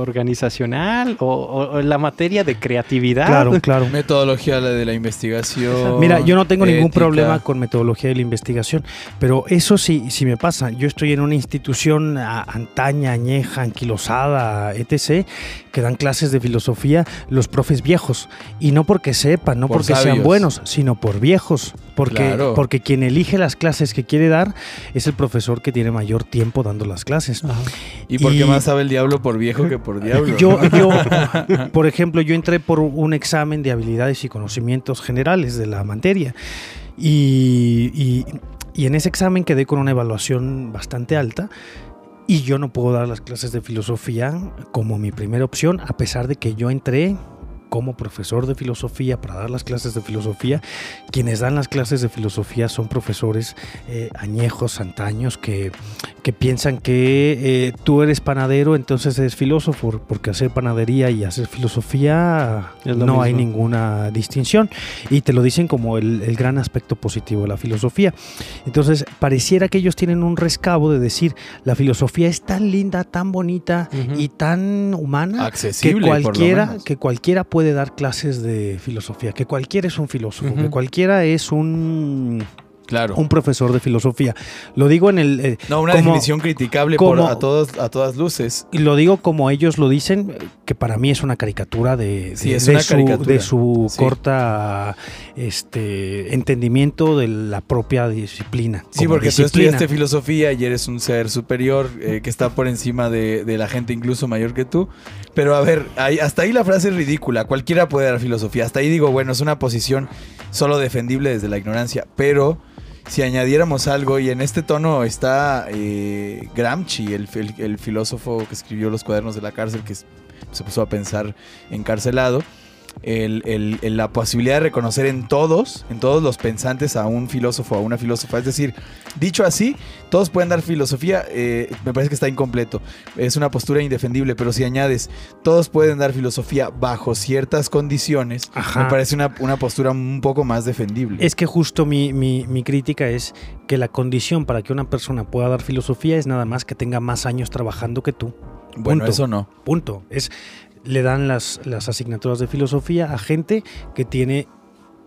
E: organizacional o, o- o la materia de creatividad.
B: Claro, claro.
D: Metodología de la investigación.
B: Mira, yo no tengo ningún
D: ética.
B: problema con metodología de la investigación, pero eso sí, sí me pasa. Yo estoy en una institución a- antaña, añeja, anquilosada, etc., que dan clases de filosofía los profes viejos. Y no porque sepan, no
D: Por
B: porque sean buenos, sino por viejos. Porque,
D: Claro.
B: porque quien elige las clases que quiere dar es el profesor que tiene mayor tiempo dando las clases.
D: ¿Y por qué
B: y-
D: más sabe el diablo por viejo que por diablo?
B: Yo, yo, por ejemplo, yo entré por un examen de habilidades y conocimientos generales de la materia. Y, y- y en ese examen quedé con una evaluación bastante alta. Y yo no puedo dar las clases de filosofía como mi primera opción, a pesar de que yo entré como profesor de filosofía para dar las clases de filosofía. Quienes dan las clases de filosofía son profesores eh, añejos, antaños, que, que piensan que eh, tú eres panadero, entonces eres filósofo, porque hacer panadería y hacer filosofía no hay
E: mismo.
B: ninguna distinción. Y te lo dicen como el, el gran aspecto positivo de la filosofía. Entonces, pareciera que ellos tienen un rescabo de decir, la filosofía es tan linda, tan bonita
E: Ujú.
B: y tan humana que
D: Accesible, lo
B: cualquiera, que cualquiera puede dar clases de filosofía, que cualquiera es un filósofo, que cualquiera es un,
D: Claro.
B: un profesor de filosofía. Lo digo en el... eh,
D: no, una
B: como-
D: definición criticable
B: como-
D: por a, todos, a todas luces.
B: y lo digo como ellos lo dicen, que para mí es una caricatura de,
D: Sí,
B: de-
D: es
B: de
D: una
B: su,
D: caricatura.
B: de su
D: Sí.
B: corta este, entendimiento de la propia disciplina.
D: Sí, porque tú
B: disciplina.
D: estudiaste filosofía y eres un ser superior eh, que está por encima de, de la gente incluso mayor que tú. Pero a ver, ahí- hasta ahí la frase es ridícula. Cualquiera puede dar filosofía. Hasta ahí digo, bueno, es una posición solo defendible desde la ignorancia. Pero si añadiéramos algo, y en este tono está eh, Gramsci, el, filósofo que escribió Los cuadernos de la cárcel, que se puso a pensar encarcelado. El- el- el- la posibilidad de reconocer en todos, en todos los pensantes a un filósofo, a una filósofa. Es decir, dicho así, todos pueden dar filosofía, eh, me parece que está incompleto. Es una postura indefendible, pero si añades, todos pueden dar filosofía bajo ciertas condiciones,
B: Ajá.
D: me parece una, una postura un poco más defendible.
B: Es que justo mi, mi- mi crítica es que la condición para que una persona pueda dar filosofía es nada más que tenga más años trabajando que tú.
D: bueno,
B: punto.
D: eso no.
B: Punto. Es, le dan las, las asignaturas de filosofía a gente que tiene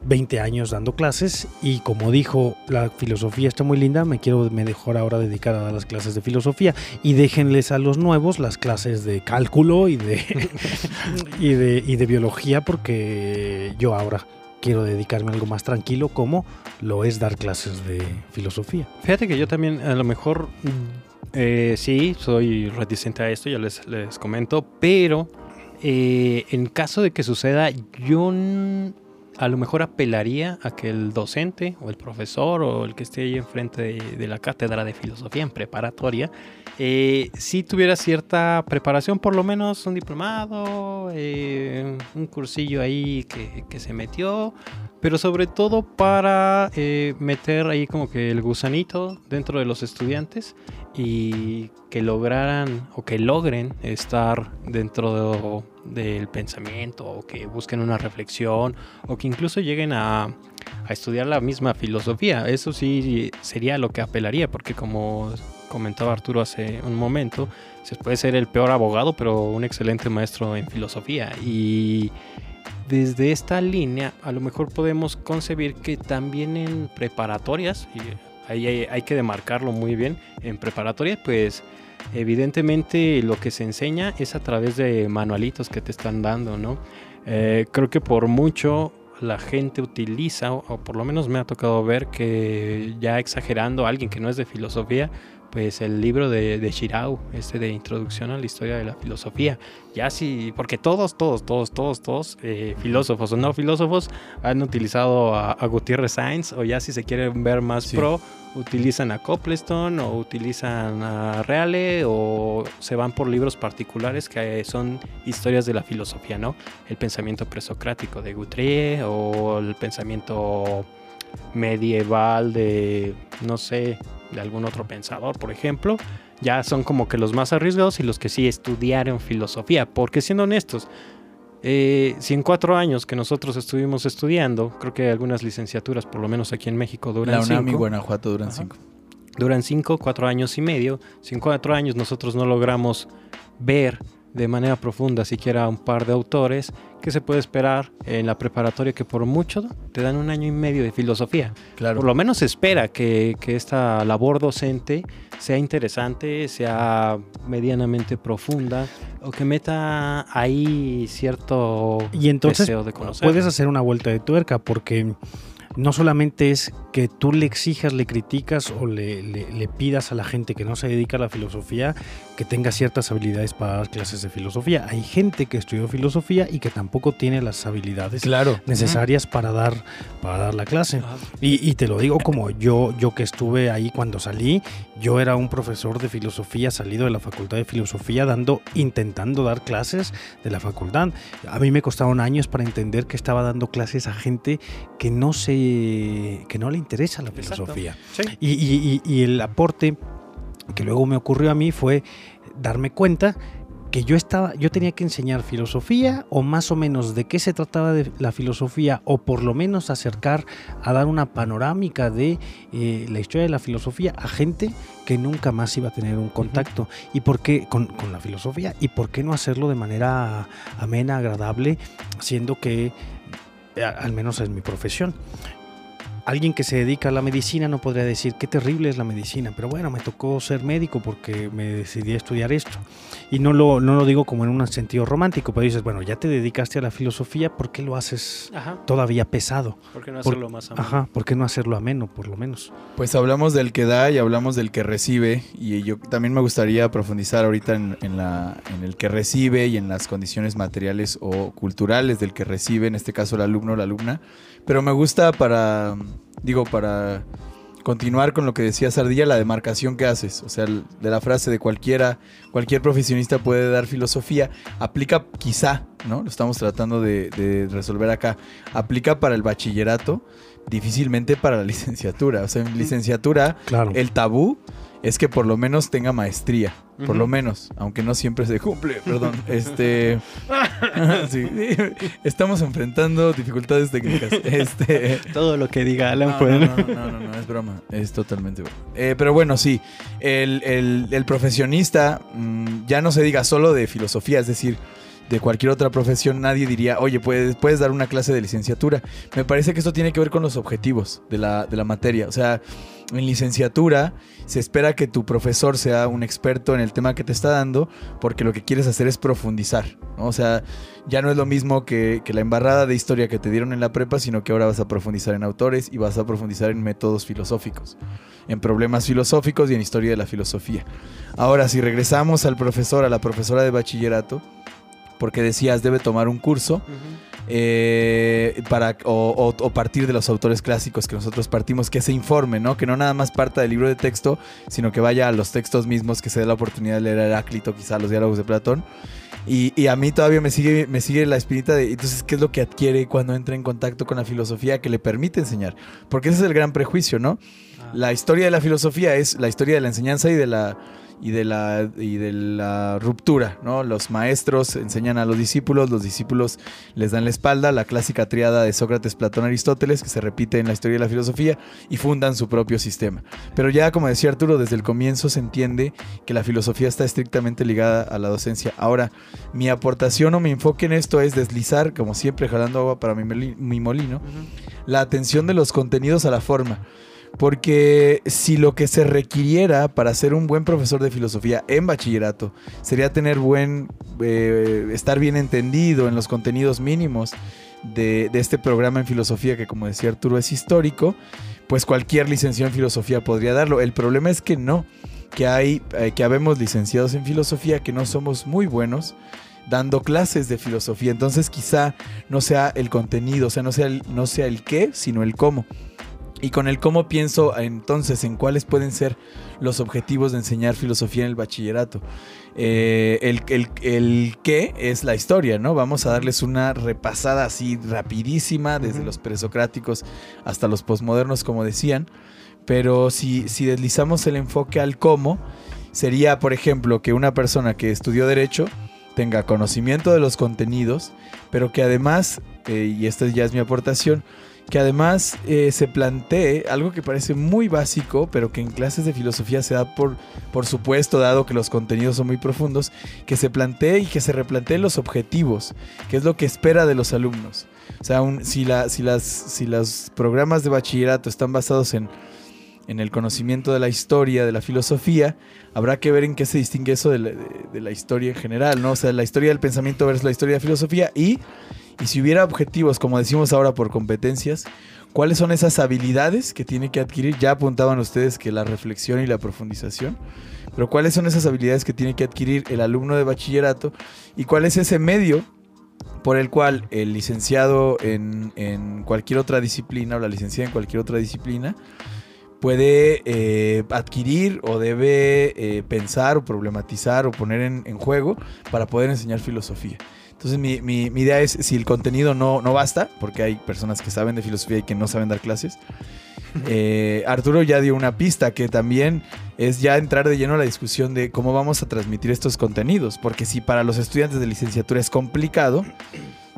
B: 20 años dando clases y como dijo, la filosofía está muy linda, me quiero mejor ahora dedicar a dar las clases de filosofía y déjenles a los nuevos las clases de cálculo y de, y de, y de biología porque yo ahora quiero dedicarme a algo más tranquilo como lo es dar clases de filosofía.
E: Fíjate que yo también a lo mejor eh, sí soy reticente a esto, ya les, les comento, pero eh, en caso de que suceda, yo a lo mejor apelaría a que el docente o el profesor o el que esté ahí enfrente de, de la cátedra de filosofía en preparatoria, eh, sí tuviera cierta preparación, por lo menos un diplomado, eh, un cursillo ahí que, se metió, pero sobre todo para eh, meter ahí como que el gusanito dentro de los estudiantes y que lograran o que logren estar dentro de- del pensamiento o que busquen una reflexión o que incluso lleguen a, a estudiar la misma filosofía. Eso sí sería lo que apelaría porque como comentaba Arturo hace un momento, se puede ser el peor abogado pero un excelente maestro en filosofía y desde esta línea, a lo mejor podemos concebir que también en preparatorias, y ahí hay, que demarcarlo muy bien, en preparatorias, pues evidentemente lo que se enseña es a través de manualitos que te están dando, ¿no? Eh, creo que por mucho la gente utiliza, o por lo menos me ha tocado ver que ya exagerando, alguien que no es de filosofía, pues el libro de, de Shirao, este de Introducción a la Historia de la Filosofía. Ya sí, porque todos, todos, todos, todos, todos, eh, filósofos o no filósofos, han utilizado a, a Gutiérrez Sainz, o ya si se quieren ver más
D: Sí.
E: pro, utilizan a Copleston, o utilizan a Reale, o se van por libros particulares que son historias de la filosofía, ¿no? El pensamiento presocrático de Guthrie, o el pensamiento medieval de, no sé, de algún otro pensador, por ejemplo, ya son como que los más arriesgados y los que sí estudiaron filosofía. Porque siendo honestos, eh, si en cuatro años que nosotros estuvimos estudiando, creo que algunas licenciaturas, por lo menos aquí en México, duran
D: La UNAM y
E: cinco,
D: Guanajuato duran
E: Ajá.
D: cinco.
E: duran cinco, cuatro años y medio. Si en cuatro años nosotros no logramos ver de manera profunda siquiera un par de autores, ¿qué se puede esperar en la preparatoria que por mucho te dan un año y medio de filosofía?
D: Claro.
E: Por lo menos se espera que, que esta labor docente sea interesante, sea medianamente profunda o que meta ahí cierto
B: Y entonces
E: deseo de conocer.
B: puedes hacer una vuelta de tuerca porque no solamente es que tú le exijas, le criticas o le, le- le pidas a la gente que no se dedica a la filosofía que tenga ciertas habilidades para dar clases de filosofía. Hay gente que estudió filosofía y que tampoco tiene las habilidades
D: Claro.
B: necesarias para dar, para dar la clase. Y, y te lo digo como yo, yo que estuve ahí cuando salí, yo era un profesor de filosofía salido de la facultad de filosofía dando, intentando dar clases de la facultad. A mí me costaron años para entender que estaba dando clases a gente que no se, que no le interesa la filosofía.
E: Sí.
B: Y, y- y- y el aporte que luego me ocurrió a mí fue darme cuenta que yo estaba, yo tenía que enseñar filosofía o más o menos de qué se trataba de la filosofía o por lo menos acercar a dar una panorámica de eh, la historia de la filosofía a gente que nunca más iba a tener un contacto. Y por qué con, con la filosofía. Y por qué no hacerlo de manera amena, agradable, siendo que eh, al menos es mi profesión alguien que se dedica a la medicina no podría decir qué terrible es la medicina, pero bueno, me tocó ser médico porque me decidí a estudiar esto. Y no lo, no lo digo como en un sentido romántico, pero dices, bueno, ya te dedicaste a la filosofía, ¿por qué lo haces
E: Ajá.
B: todavía pesado?
E: ¿Por qué no
B: Por-
E: hacerlo más ameno?
B: Ajá, ¿por qué no hacerlo ameno, por lo menos?
D: Pues hablamos del que da y hablamos del que recibe. Y yo también me gustaría profundizar ahorita en, en la, en el que recibe y en las condiciones materiales o culturales del que recibe, en este caso el alumno o la alumna. Pero me gusta para, digo, para continuar con lo que decía Sardilla, la demarcación que haces. O sea, de la frase de cualquiera, cualquier profesionista puede dar filosofía, aplica quizá, ¿no? Lo estamos tratando de, de resolver acá. Aplica para el bachillerato, difícilmente para la licenciatura. O sea, en licenciatura
B: Claro.
D: el tabú es que por lo menos tenga maestría. Por lo menos, aunque no siempre se cumple, perdón. Este. sí, estamos enfrentando dificultades técnicas. Este.
E: Todo lo que diga Alan
D: No,
E: puede-
D: no, no, no, no, no, es broma. Es totalmente broma. Eh, pero bueno, sí. El, el- el profesionista mm, ya no se diga solo de filosofía, es decir, de cualquier otra profesión, nadie diría, oye, puedes, puedes dar una clase de licenciatura. Me parece que esto tiene que ver con los objetivos de la, de la materia. O sea, en licenciatura se espera que tu profesor sea un experto en el tema que te está dando, porque lo que quieres hacer es profundizar. O sea, ya no es lo mismo que la embarrada de historia que te dieron en la prepa, sino que ahora vas a profundizar en autores y vas a profundizar en métodos filosóficos, en problemas filosóficos y en historia de la filosofía. Ahora, si regresamos al profesor, a la profesora de bachillerato, porque decías debe tomar un curso eh, para, o, o- o partir de los autores clásicos que nosotros partimos, que se informe, ¿no? Que no nada más parta del libro de texto, sino que vaya a los textos mismos, que se dé la oportunidad de leer a Heráclito, quizá los diálogos de Platón. Y, y a mí todavía me sigue, me sigue la espinita de, entonces, ¿qué es lo que adquiere cuando entra en contacto con la filosofía que le permite enseñar? Porque ese es el gran prejuicio, ¿no? La historia de la filosofía es la historia de la enseñanza y de la, y de la, y de la ruptura, ¿no? Los maestros enseñan a los discípulos, los discípulos les dan la espalda, la clásica triada de Sócrates, Platón, Aristóteles, que se repite en la historia de la filosofía, y fundan su propio sistema. Pero ya, como decía Arturo, desde el comienzo se entiende que la filosofía está estrictamente ligada a la docencia. Ahora, mi aportación o mi enfoque en esto es deslizar, como siempre, jalando agua para mi, mi molino, la atención de los contenidos a la forma. Porque si lo que se requiriera para ser un buen profesor de filosofía en bachillerato sería tener buen, eh, estar bien entendido en los contenidos mínimos de, este programa en filosofía que como decía Arturo es histórico, pues cualquier licenciado en filosofía podría darlo. El problema es que no, que hay, eh, que habemos licenciados en filosofía que no somos muy buenos dando clases de filosofía. Entonces quizá no sea el contenido, o sea, no sea el, no sea el qué, sino el cómo. Y con el cómo pienso entonces en cuáles pueden ser los objetivos de enseñar filosofía en el bachillerato. Eh, el, el- el qué es la historia, ¿no? Vamos a darles una repasada así rapidísima, desde los presocráticos hasta los posmodernos, como decían. Pero si, si deslizamos el enfoque al cómo, sería, por ejemplo, que una persona que estudió derecho tenga conocimiento de los contenidos, pero que además, eh, y esta ya es mi aportación, que además eh, se plantee algo que parece muy básico, pero que en clases de filosofía se da por, por supuesto, dado que los contenidos son muy profundos, que se plantee y que se replantee los objetivos, que es lo que espera de los alumnos. O sea, un- si, la, si, las, los programas de bachillerato están basados en, en el conocimiento de la historia, de la filosofía, habrá que ver en qué se distingue eso de la, de la historia en general, ¿no? O sea, la historia del pensamiento versus la historia de la filosofía y, y si hubiera objetivos, como decimos ahora por competencias, ¿cuáles son esas habilidades que tiene que adquirir? Ya apuntaban ustedes que la reflexión y la profundización, pero ¿cuáles son esas habilidades que tiene que adquirir el alumno de bachillerato? ¿Y cuál es ese medio por el cual el licenciado en, en cualquier otra disciplina o la licenciada en cualquier otra disciplina puede eh, adquirir o debe eh, pensar o problematizar o poner en, en juego para poder enseñar filosofía. Entonces mi, mi- mi idea es, si el contenido no, no basta, porque hay personas que saben de filosofía y que no saben dar clases, eh, Arturo ya dio una pista que también es ya entrar de lleno a la discusión de cómo vamos a transmitir estos contenidos, porque si para los estudiantes de licenciatura es complicado,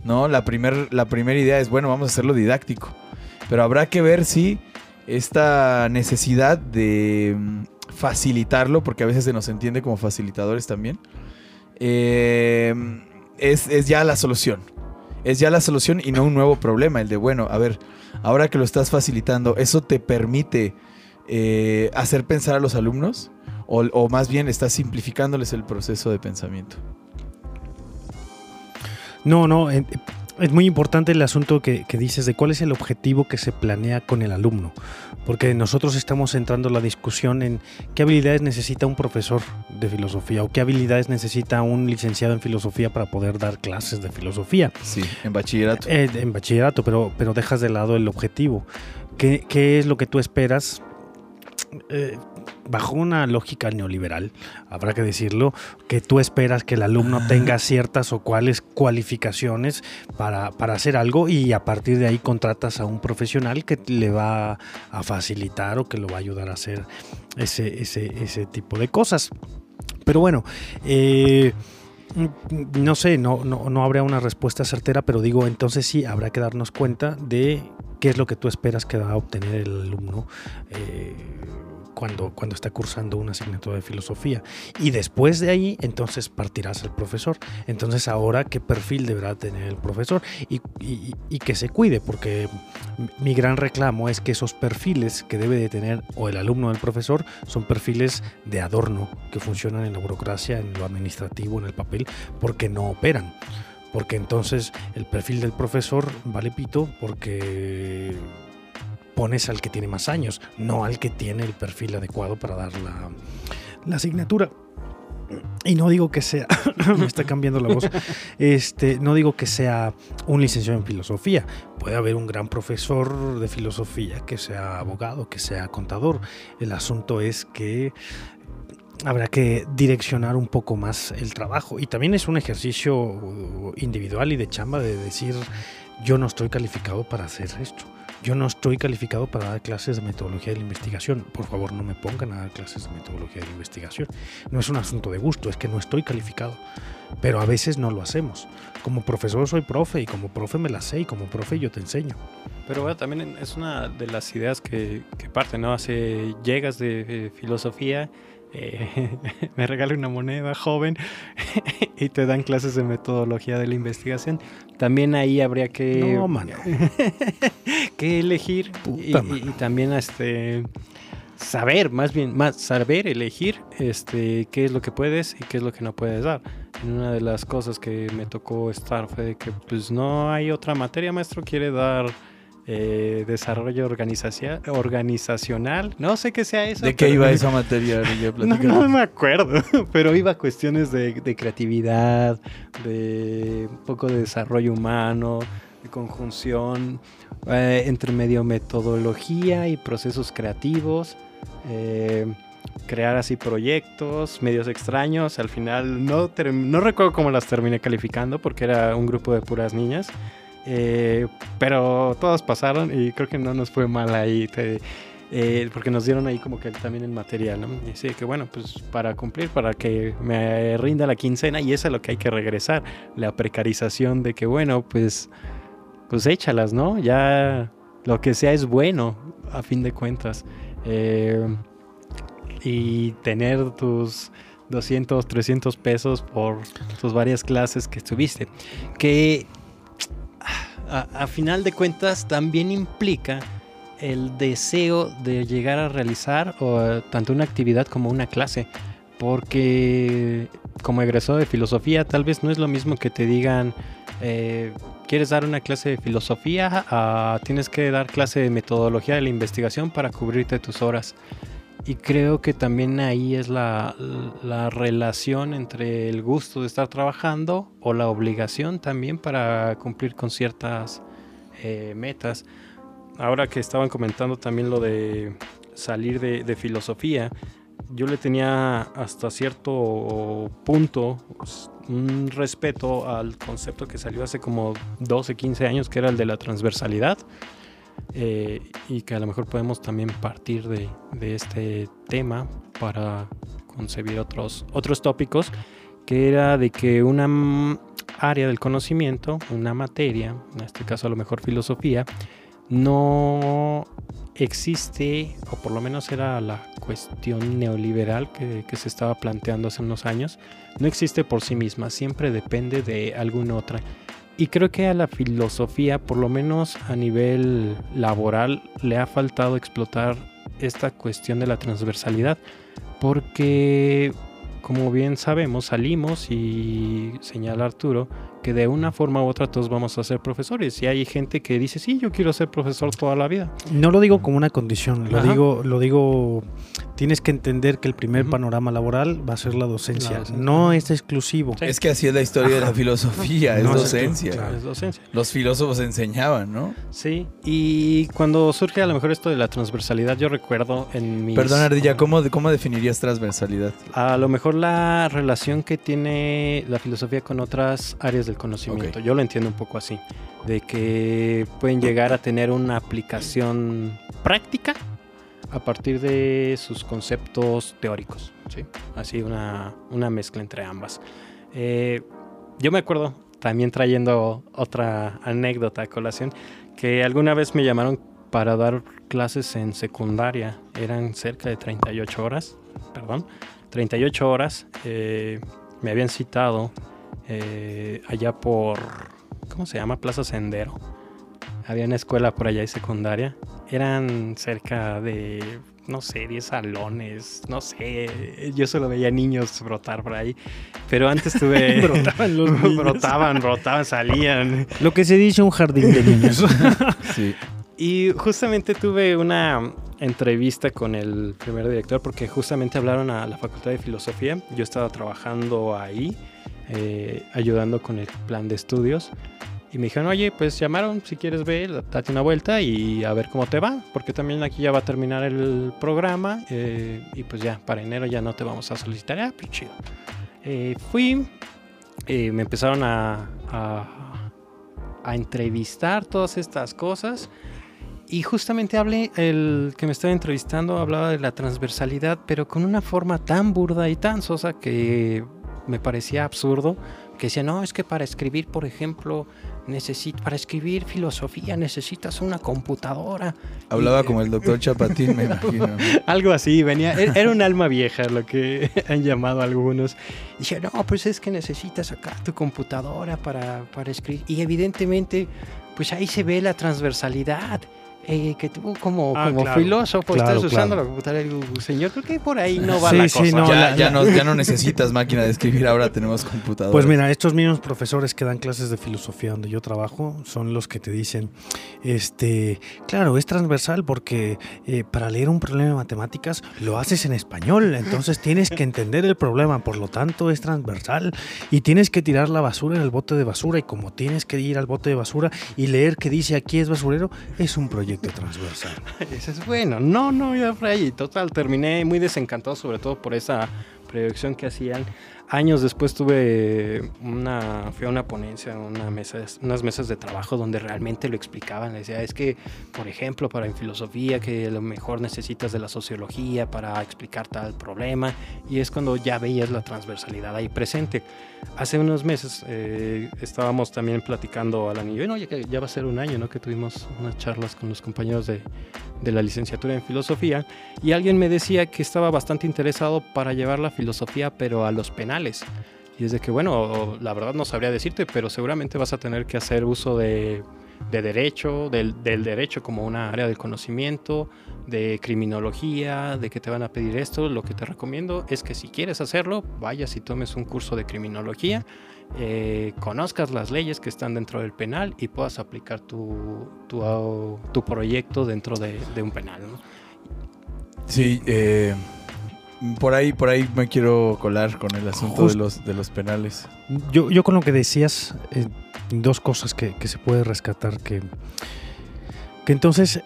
D: ¿no? La primera la primera idea es, bueno, vamos a hacerlo didáctico, pero habrá que ver si esta necesidad de mm, facilitarlo, porque a veces se nos entiende como facilitadores también, eh, es, es ya la solución. Es ya la solución y no un nuevo problema, el de, bueno, a ver, ahora que lo estás facilitando, ¿eso te permite eh, hacer pensar a los alumnos? O, más bien estás simplificándoles el proceso de pensamiento.
B: No, no, es muy importante el asunto que, que dices de cuál es el objetivo que se planea con el alumno, porque nosotros estamos centrando la discusión en qué habilidades necesita un profesor de filosofía o qué habilidades necesita un licenciado en filosofía para poder dar clases de filosofía.
D: Sí, en bachillerato.
B: Eh, en bachillerato, pero, pero dejas de lado el objetivo. ¿Qué, qué es lo que tú esperas? Eh, bajo una lógica neoliberal, habrá que decirlo, que tú esperas que el alumno tenga ciertas o cuales cualificaciones para, para hacer algo y a partir de ahí contratas a un profesional que le va a facilitar o que lo va a ayudar a hacer ese, ese, ese tipo de cosas. Pero bueno, eh, Mm, No sé, no, no, no habrá una respuesta certera, pero digo, entonces sí habrá que darnos cuenta de qué es lo que tú esperas que va a obtener el alumno eh, cuando, cuando está cursando una asignatura de filosofía. Y después de ahí, entonces partirás el profesor. Entonces ahora, ¿qué perfil deberá tener el profesor? Y, y- y que se cuide, porque mi gran reclamo es que esos perfiles que debe de tener o el alumno o el profesor son perfiles de adorno que funcionan en la burocracia, en lo administrativo, en el papel, porque no operan. Porque entonces el perfil del profesor vale pito porque pones al que tiene más años, no al que tiene el perfil adecuado para dar la, asignatura. Y no digo que sea, me está cambiando la voz, este, no digo que sea un licenciado en filosofía. Puede haber un gran profesor de filosofía que sea abogado, que sea contador. El asunto es que habrá que direccionar un poco más el trabajo. Y también es un ejercicio individual y de chamba de decir, yo no estoy calificado para hacer esto. Yo no estoy calificado para dar clases de metodología de la investigación. Por favor, no me pongan a dar clases de metodología de la investigación. No es un asunto de gusto, es que no estoy calificado. Pero a veces no lo hacemos. Como profesor soy profe y como profe me la sé y como profe yo te enseño.
E: Pero bueno, también es una de las ideas que, que ¿no? Hace, llegas de eh, filosofía, eh, me regala una moneda joven y te dan clases de metodología de la investigación. También ahí habría que,
B: No, mano.
E: que elegir y,
B: Puta
E: y- y también este saber, más bien, más saber elegir este qué es lo que puedes y qué es lo que no puedes dar. En una de las cosas que me tocó estar fue de que pues no hay otra materia, maestro quiere dar eh, desarrollo organizacional. No sé qué sea eso.
D: ¿De qué iba esa materia?
E: No, no me acuerdo, pero iba a cuestiones de, de creatividad, de un poco de desarrollo humano, de conjunción, eh, entre medio metodología y procesos creativos, eh, crear así proyectos, medios extraños. Al final no recuerdo cómo las terminé calificando porque era un grupo de puras niñas. Eh, pero todas pasaron y creo que no nos fue mal ahí. eh, porque nos dieron ahí como que también el material, ¿no? Y sí, que bueno, pues para cumplir, para que me rinda la quincena y eso es lo que hay que regresar, la precarización de que bueno, pues, pues échalas, ¿no? Ya lo que sea es bueno, a fin de cuentas. Eh, y tener tus 200, 300 pesos por tus varias clases que estuviste. Que a, final de cuentas también implica el deseo de llegar a realizar tanto una actividad como una clase. Porque como egresado de filosofía, tal vez no es lo mismo que te digan, eh, ¿quieres dar una clase de filosofía? Ah, tienes que dar clase de metodología de la investigación para cubrirte tus horas. Y creo que también ahí es la, la relación entre el gusto de estar trabajando o la obligación también para cumplir con ciertas eh, metas. Ahora que estaban comentando también lo de salir de, de filosofía, yo le tenía hasta cierto punto un respeto al concepto que salió hace como 12, 15 años, que era el de la transversalidad. Eh, y que a lo mejor podemos también partir de, de este tema para concebir otros, otros tópicos, que era de que una área del conocimiento, una materia, en este caso a lo mejor filosofía, no existe, o por lo menos era la cuestión neoliberal que, que se estaba planteando hace unos años, no existe por sí misma, siempre depende de alguna otra. Y creo que a la filosofía, por lo menos a nivel laboral, le ha faltado explotar esta cuestión de la transversalidad. Porque, como bien sabemos, salimos y señala Arturo que de una forma u otra todos vamos a ser profesores. Y hay gente que dice, sí, yo quiero ser profesor toda la vida.
B: No lo digo como una condición, lo
E: Ajá.
B: digo, lo digo, tienes que entender que el primer panorama laboral va a ser la docencia,
E: La docencia.
B: no es exclusivo.
E: Sí.
D: Es que así es la historia de la filosofía, es
B: No,
D: docencia.
B: claro.
E: Es docencia.
D: Los filósofos enseñaban, ¿no?
E: Sí, y cuando surge a lo mejor esto de la transversalidad, yo recuerdo en mi...
D: Perdón, Ardilla, ¿cómo, ¿cómo definirías transversalidad?
E: A lo mejor la relación que tiene la filosofía con otras áreas del conocimiento. Yo lo entiendo un poco así. De que pueden llegar a tener una aplicación práctica a partir de sus conceptos teóricos. ¿sí? Así una, una mezcla entre ambas. Eh, yo me acuerdo, también trayendo otra anécdota a colación, que alguna vez me llamaron para dar clases en secundaria. Eran cerca de 38 horas, perdón, 38 horas. eh, me habían citado eh, allá por, ¿cómo se llama? Plaza Sendero. Había una escuela por allá y secundaria. Eran cerca de, no sé, 10 salones, no sé. Yo solo veía niños brotar por ahí. Pero antes tuve...
B: Brotaban los niños.
E: brotaban, brotaban, salían.
B: Lo que se dice un jardín de niños.
D: Sí.
E: Y justamente tuve una entrevista con el primer director porque justamente hablaron a la Facultad de Filosofía. Yo estaba trabajando ahí, eh, ayudando con el plan de estudios. Y me dijeron, oye, pues llamaron, si quieres ver, date una vuelta y a ver cómo te va, porque también aquí ya va a terminar el programa eh, y pues ya, para enero ya no te vamos a solicitar. Ah, pues chido. Eh, fui, eh, me empezaron a, a, a entrevistar todas estas cosas Y justamente hablé, el que me estaba entrevistando hablaba de la transversalidad, pero con una forma tan burda y tan sosa que me parecía absurdo, que decía, no, es que para escribir, por ejemplo, necesito, para escribir filosofía necesitas una computadora.
D: Hablaba
E: Y-
D: como el doctor Chapatín, me imagino. ¿no?
E: Algo así, venía, e- era un alma vieja lo que han llamado algunos. Dije, no, pues es que necesitas sacar tu computadora para, para escribir. Y evidentemente, pues ahí se ve la transversalidad. Eh, que tú como,
B: Ah,
E: como
B: claro,
E: filósofo
B: claro,
E: estás usando
B: claro.
E: la computadora y digo, señor, creo que por ahí no va
B: Sí,
E: la
B: sí,
E: cosa.
B: no,
D: ya,
B: la-
D: ya,
B: la-
D: no, ya no necesitas máquina de escribir, ahora tenemos computadora.
B: Pues mira, estos mismos profesores que dan clases de filosofía donde yo trabajo son los que te dicen, este, claro, es transversal porque eh, para leer un problema de matemáticas lo haces en español, entonces tienes que entender el problema, por lo tanto es transversal y tienes que tirar la basura en el bote de basura y como tienes que ir al bote de basura y leer que dice aquí es basurero, es un proyecto transversal.
E: Ese es bueno. No, no, ya por ahí. Total, terminé muy desencantado, sobre todo por esa proyección que hacían. Años después tuve una, fui a una ponencia, una mesa, unas mesas de trabajo donde realmente lo explicaban. Le decía, es que, por ejemplo, para en filosofía, que lo mejor necesitas de la sociología para explicar tal problema. Y es cuando ya veías la transversalidad ahí presente. Hace unos meses eh, estábamos también platicando Alan y yo, no, ya, ya va a ser un año, ¿no? Que tuvimos unas charlas con los compañeros de, de la licenciatura en filosofía y alguien me decía que estaba bastante interesado para llevar la filosofía pero a los penales. Y es de que, bueno, la verdad no sabría decirte, pero seguramente vas a tener que hacer uso de, de derecho, del, del derecho como una área del conocimiento, de criminología, de que te van a pedir esto. Lo que te recomiendo es que si quieres hacerlo, vayas y tomes un curso de criminología, eh, conozcas las leyes que están dentro del penal y puedas aplicar tu, tu, tu proyecto dentro de, de un penal. ¿no?
D: Sí, eh, por ahí, por ahí me quiero colar con el asunto de los, de los penales.
B: Yo, yo con lo que decías, eh, dos cosas que, que se puede rescatar, que, que entonces,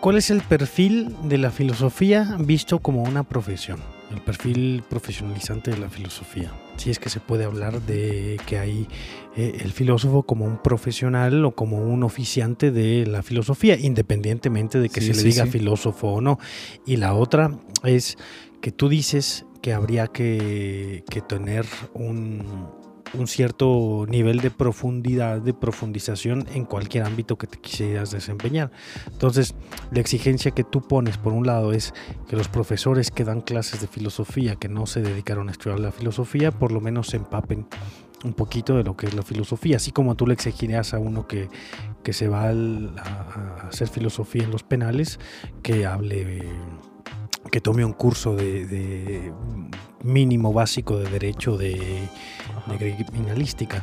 B: ¿cuál es el perfil de la filosofía visto como una profesión? El perfil profesionalizante de la filosofía. Si es que se puede hablar de que hay eh, el filósofo como un profesional o como un oficiante de la filosofía, independientemente de que
D: Sí,
B: se le
D: sí,
B: diga
D: sí.
B: filósofo o no. Y la otra es que tú dices que habría que, tener un, cierto nivel de profundidad, de profundización en cualquier ámbito que te quisieras desempeñar. Entonces, la exigencia que tú pones, por un lado, es que los profesores que dan clases de filosofía, que no se dedicaron a estudiar la filosofía, por lo menos se empapen un poquito de lo que es la filosofía, así como tú le exigirías a uno que, que se va a, hacer filosofía en los penales, que hable, que tome un curso de, de mínimo básico de derecho de, de criminalística.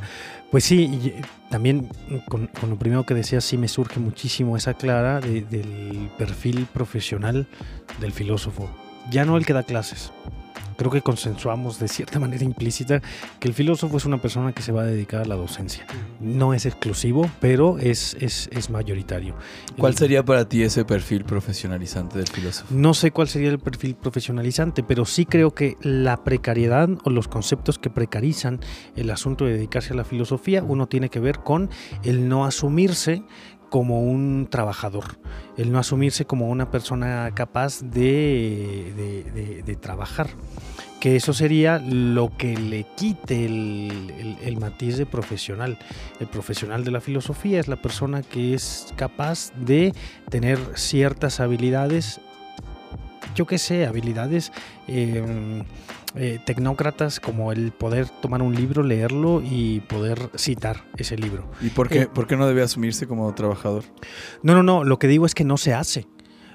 B: Pues sí, también con, con lo primero que decías, sí me surge muchísimo esa clara de- del perfil profesional del filósofo. Ya no el que da clases. Creo que consensuamos de cierta manera implícita que el filósofo es una persona que se va a dedicar a la docencia. No es exclusivo, pero es, es, es mayoritario.
D: ¿Cuál sería para ti ese perfil profesionalizante del filósofo?
B: no sé cuál sería el perfil profesionalizante, pero sí creo que la precariedad o los conceptos que precarizan el asunto de dedicarse a la filosofía, uno tiene que ver con el no asumirse como un trabajador, el no asumirse como una persona capaz de, de- trabajar. Que eso sería lo que le quite el, el- matiz de profesional. El profesional de la filosofía es la persona que es capaz de tener ciertas habilidades yo qué sé, habilidades eh, eh, tecnócratas como el poder tomar un libro, leerlo y poder citar ese libro.
D: ¿Y por qué,
B: Eh,
D: por qué no debe asumirse como trabajador?
B: No, no, no, lo que digo es que no se hace.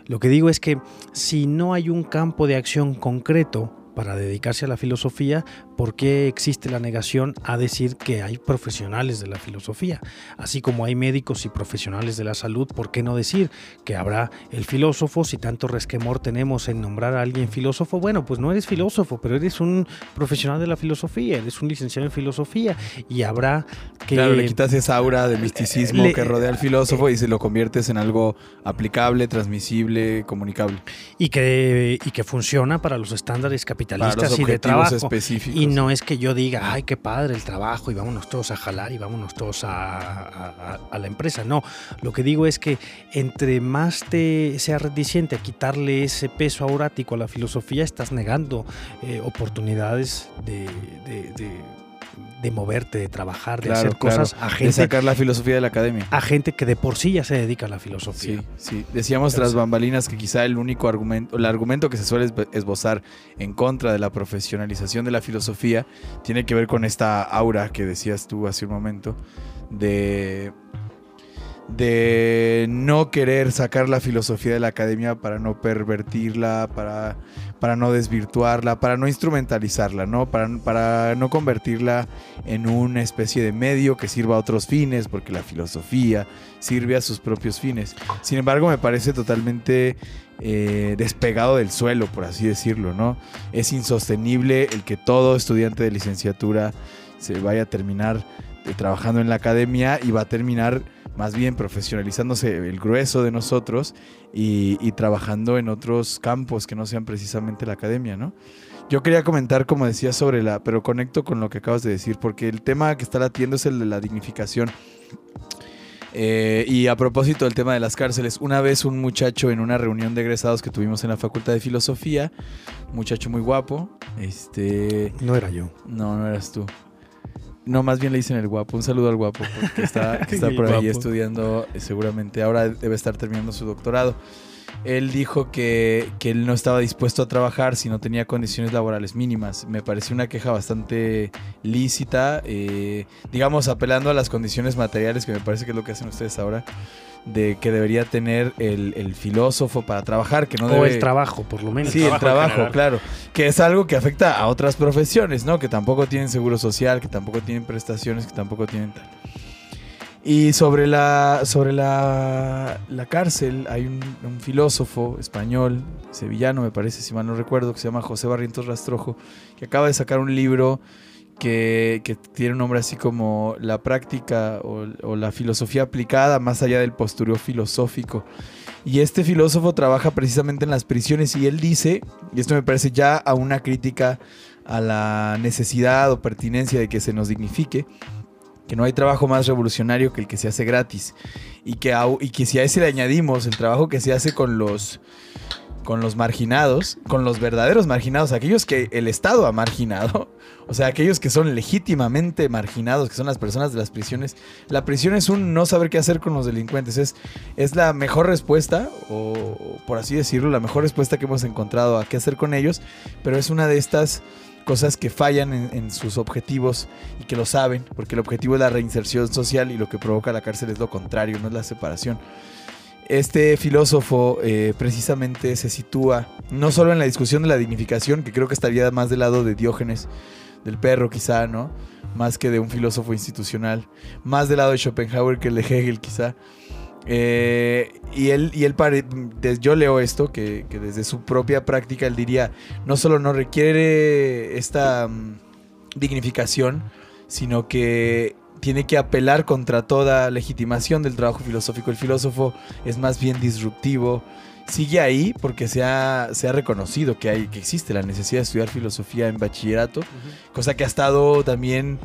B: Lo que digo es que si no hay un campo de acción concreto para dedicarse a la filosofía, ¿por qué existe la negación a decir que hay profesionales de la filosofía? Así como hay médicos y profesionales de la salud, ¿por qué no decir que habrá el filósofo? Si tanto resquemor tenemos en nombrar a alguien filósofo, bueno, pues no eres filósofo, pero eres un profesional de la filosofía, eres un licenciado en filosofía y habrá que...
D: Claro, le quitas esa aura de misticismo
B: le-
D: que rodea al filósofo y se lo conviertes en algo aplicable, transmisible, comunicable.
B: y que, y que funciona para los estándares capitalistas
D: Para los
B: y de trabajo.
D: específicos.
B: Y Y no es que yo diga, ay, qué padre el trabajo y vámonos todos a jalar y vámonos todos a, a- a la empresa. No, lo que digo es que entre más te seas reticente a quitarle ese peso aurático a la filosofía, estás negando eh, oportunidades de, de- de- de moverte, de trabajar, de
D: Claro,
B: hacer
D: claro.
B: cosas a
D: De
B: gente,
D: sacar la filosofía de la academia.
B: a gente que de por sí ya se dedica a la filosofía.
D: Sí, sí. Decíamos
B: Pero
D: tras
B: sí.
D: bambalinas que quizá el único argumento, el argumento que se suele esbozar en contra de la profesionalización de la filosofía tiene que ver con esta aura que decías tú hace un momento de de no querer sacar la filosofía de la academia para no pervertirla, para, para no desvirtuarla, para no instrumentalizarla, ¿no? Para, para no convertirla en una especie de medio que sirva a otros fines, porque la filosofía sirve a sus propios fines. Sin embargo, me parece totalmente eh, despegado del suelo, por así decirlo, ¿no? Es insostenible el que todo estudiante de licenciatura se vaya a terminar eh, trabajando en la academia y va a terminar más bien profesionalizándose el grueso de nosotros y, y trabajando en otros campos que no sean precisamente la academia, ¿no? Yo quería comentar, como decía, sobre la, pero conecto con lo que acabas de decir, porque el tema que está latiendo es el de la dignificación. Eh, y a propósito del tema de las cárceles, una vez un muchacho en una reunión de egresados que tuvimos en la Facultad de Filosofía, muchacho muy guapo, este,
B: No era yo.
D: no, no eras tú. No, más bien le dicen el guapo. Un saludo al guapo, porque está, que está por ahí
B: guapo.
D: estudiando, eh, seguramente. Ahora debe estar terminando su doctorado. Él dijo que, que él no estaba dispuesto a trabajar si no tenía condiciones laborales mínimas. Me pareció una queja bastante lícita, eh, digamos, apelando a las condiciones materiales, que me parece que es lo que hacen ustedes ahora, de que debería tener el, el filósofo para trabajar, que no
B: o
D: debe...
B: el trabajo, por lo menos.
D: Sí, el
E: trabajo
D: claro. Que es algo que afecta a otras profesiones, ¿no? Que tampoco tienen seguro social, que tampoco tienen prestaciones, que tampoco tienen tal. Y sobre la, sobre la, la cárcel hay un, un filósofo español, sevillano me parece, si mal no recuerdo, que se llama José Barrientos Rastrojo, que acaba de sacar un libro que, tiene un nombre así como La práctica o, la filosofía aplicada más allá del postureo filosófico. Y este filósofo trabaja precisamente en las prisiones y él dice, y esto me parece ya a una crítica a la necesidad o pertinencia de que se nos dignifique, que no hay trabajo más revolucionario que el que se hace gratis y que, y que si a ese le añadimos el trabajo que se hace con los con los marginados, con los verdaderos marginados, aquellos que el Estado ha marginado, o sea, aquellos que son legítimamente marginados, que son las personas de las prisiones. La prisión es un no saber qué hacer con los delincuentes, es, es la mejor respuesta, o, por así decirlo, la mejor respuesta que hemos encontrado a qué hacer con ellos, pero es una de estas cosas que fallan en, en sus objetivos y que lo saben, porque el objetivo es la reinserción social y lo que provoca la cárcel es lo contrario, no es la separación. Este filósofo eh, precisamente se sitúa no solo en la discusión de la dignificación, que creo que estaría más del lado de Diógenes, del perro quizá, ¿no? Más que de un filósofo institucional, más del lado de Schopenhauer que el de Hegel quizá. Eh, y él, y él pare- yo leo esto, que, que desde su propia práctica él diría, no solo no requiere esta mm, dignificación, sino que tiene que apelar contra toda legitimación del trabajo filosófico. El filósofo es más bien disruptivo. Sigue ahí porque se ha, se ha reconocido que, hay, que existe la necesidad de estudiar filosofía en bachillerato, cosa que ha estado también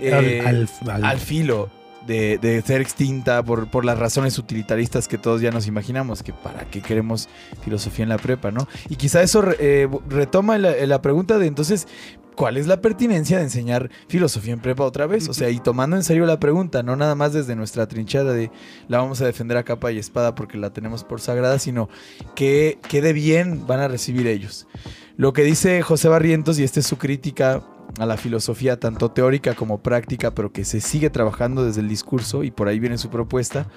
D: eh,
B: Al- al- al-
D: al filo de, de ser extinta por, por las razones utilitaristas que todos ya nos imaginamos, que para qué queremos filosofía en la prepa, ¿no? Y quizá eso re- eh, retoma la, la pregunta de entonces, ¿cuál es la pertinencia de enseñar filosofía en prepa otra vez? O sea, y tomando en serio la pregunta, no nada más desde nuestra trinchada de la vamos a defender a capa y espada porque la tenemos por sagrada, sino que, que de bien van a recibir ellos. Lo que dice José Barrientos, y esta es su crítica a la filosofía, tanto teórica como práctica, pero que se sigue trabajando desde el discurso, y por ahí viene su propuesta,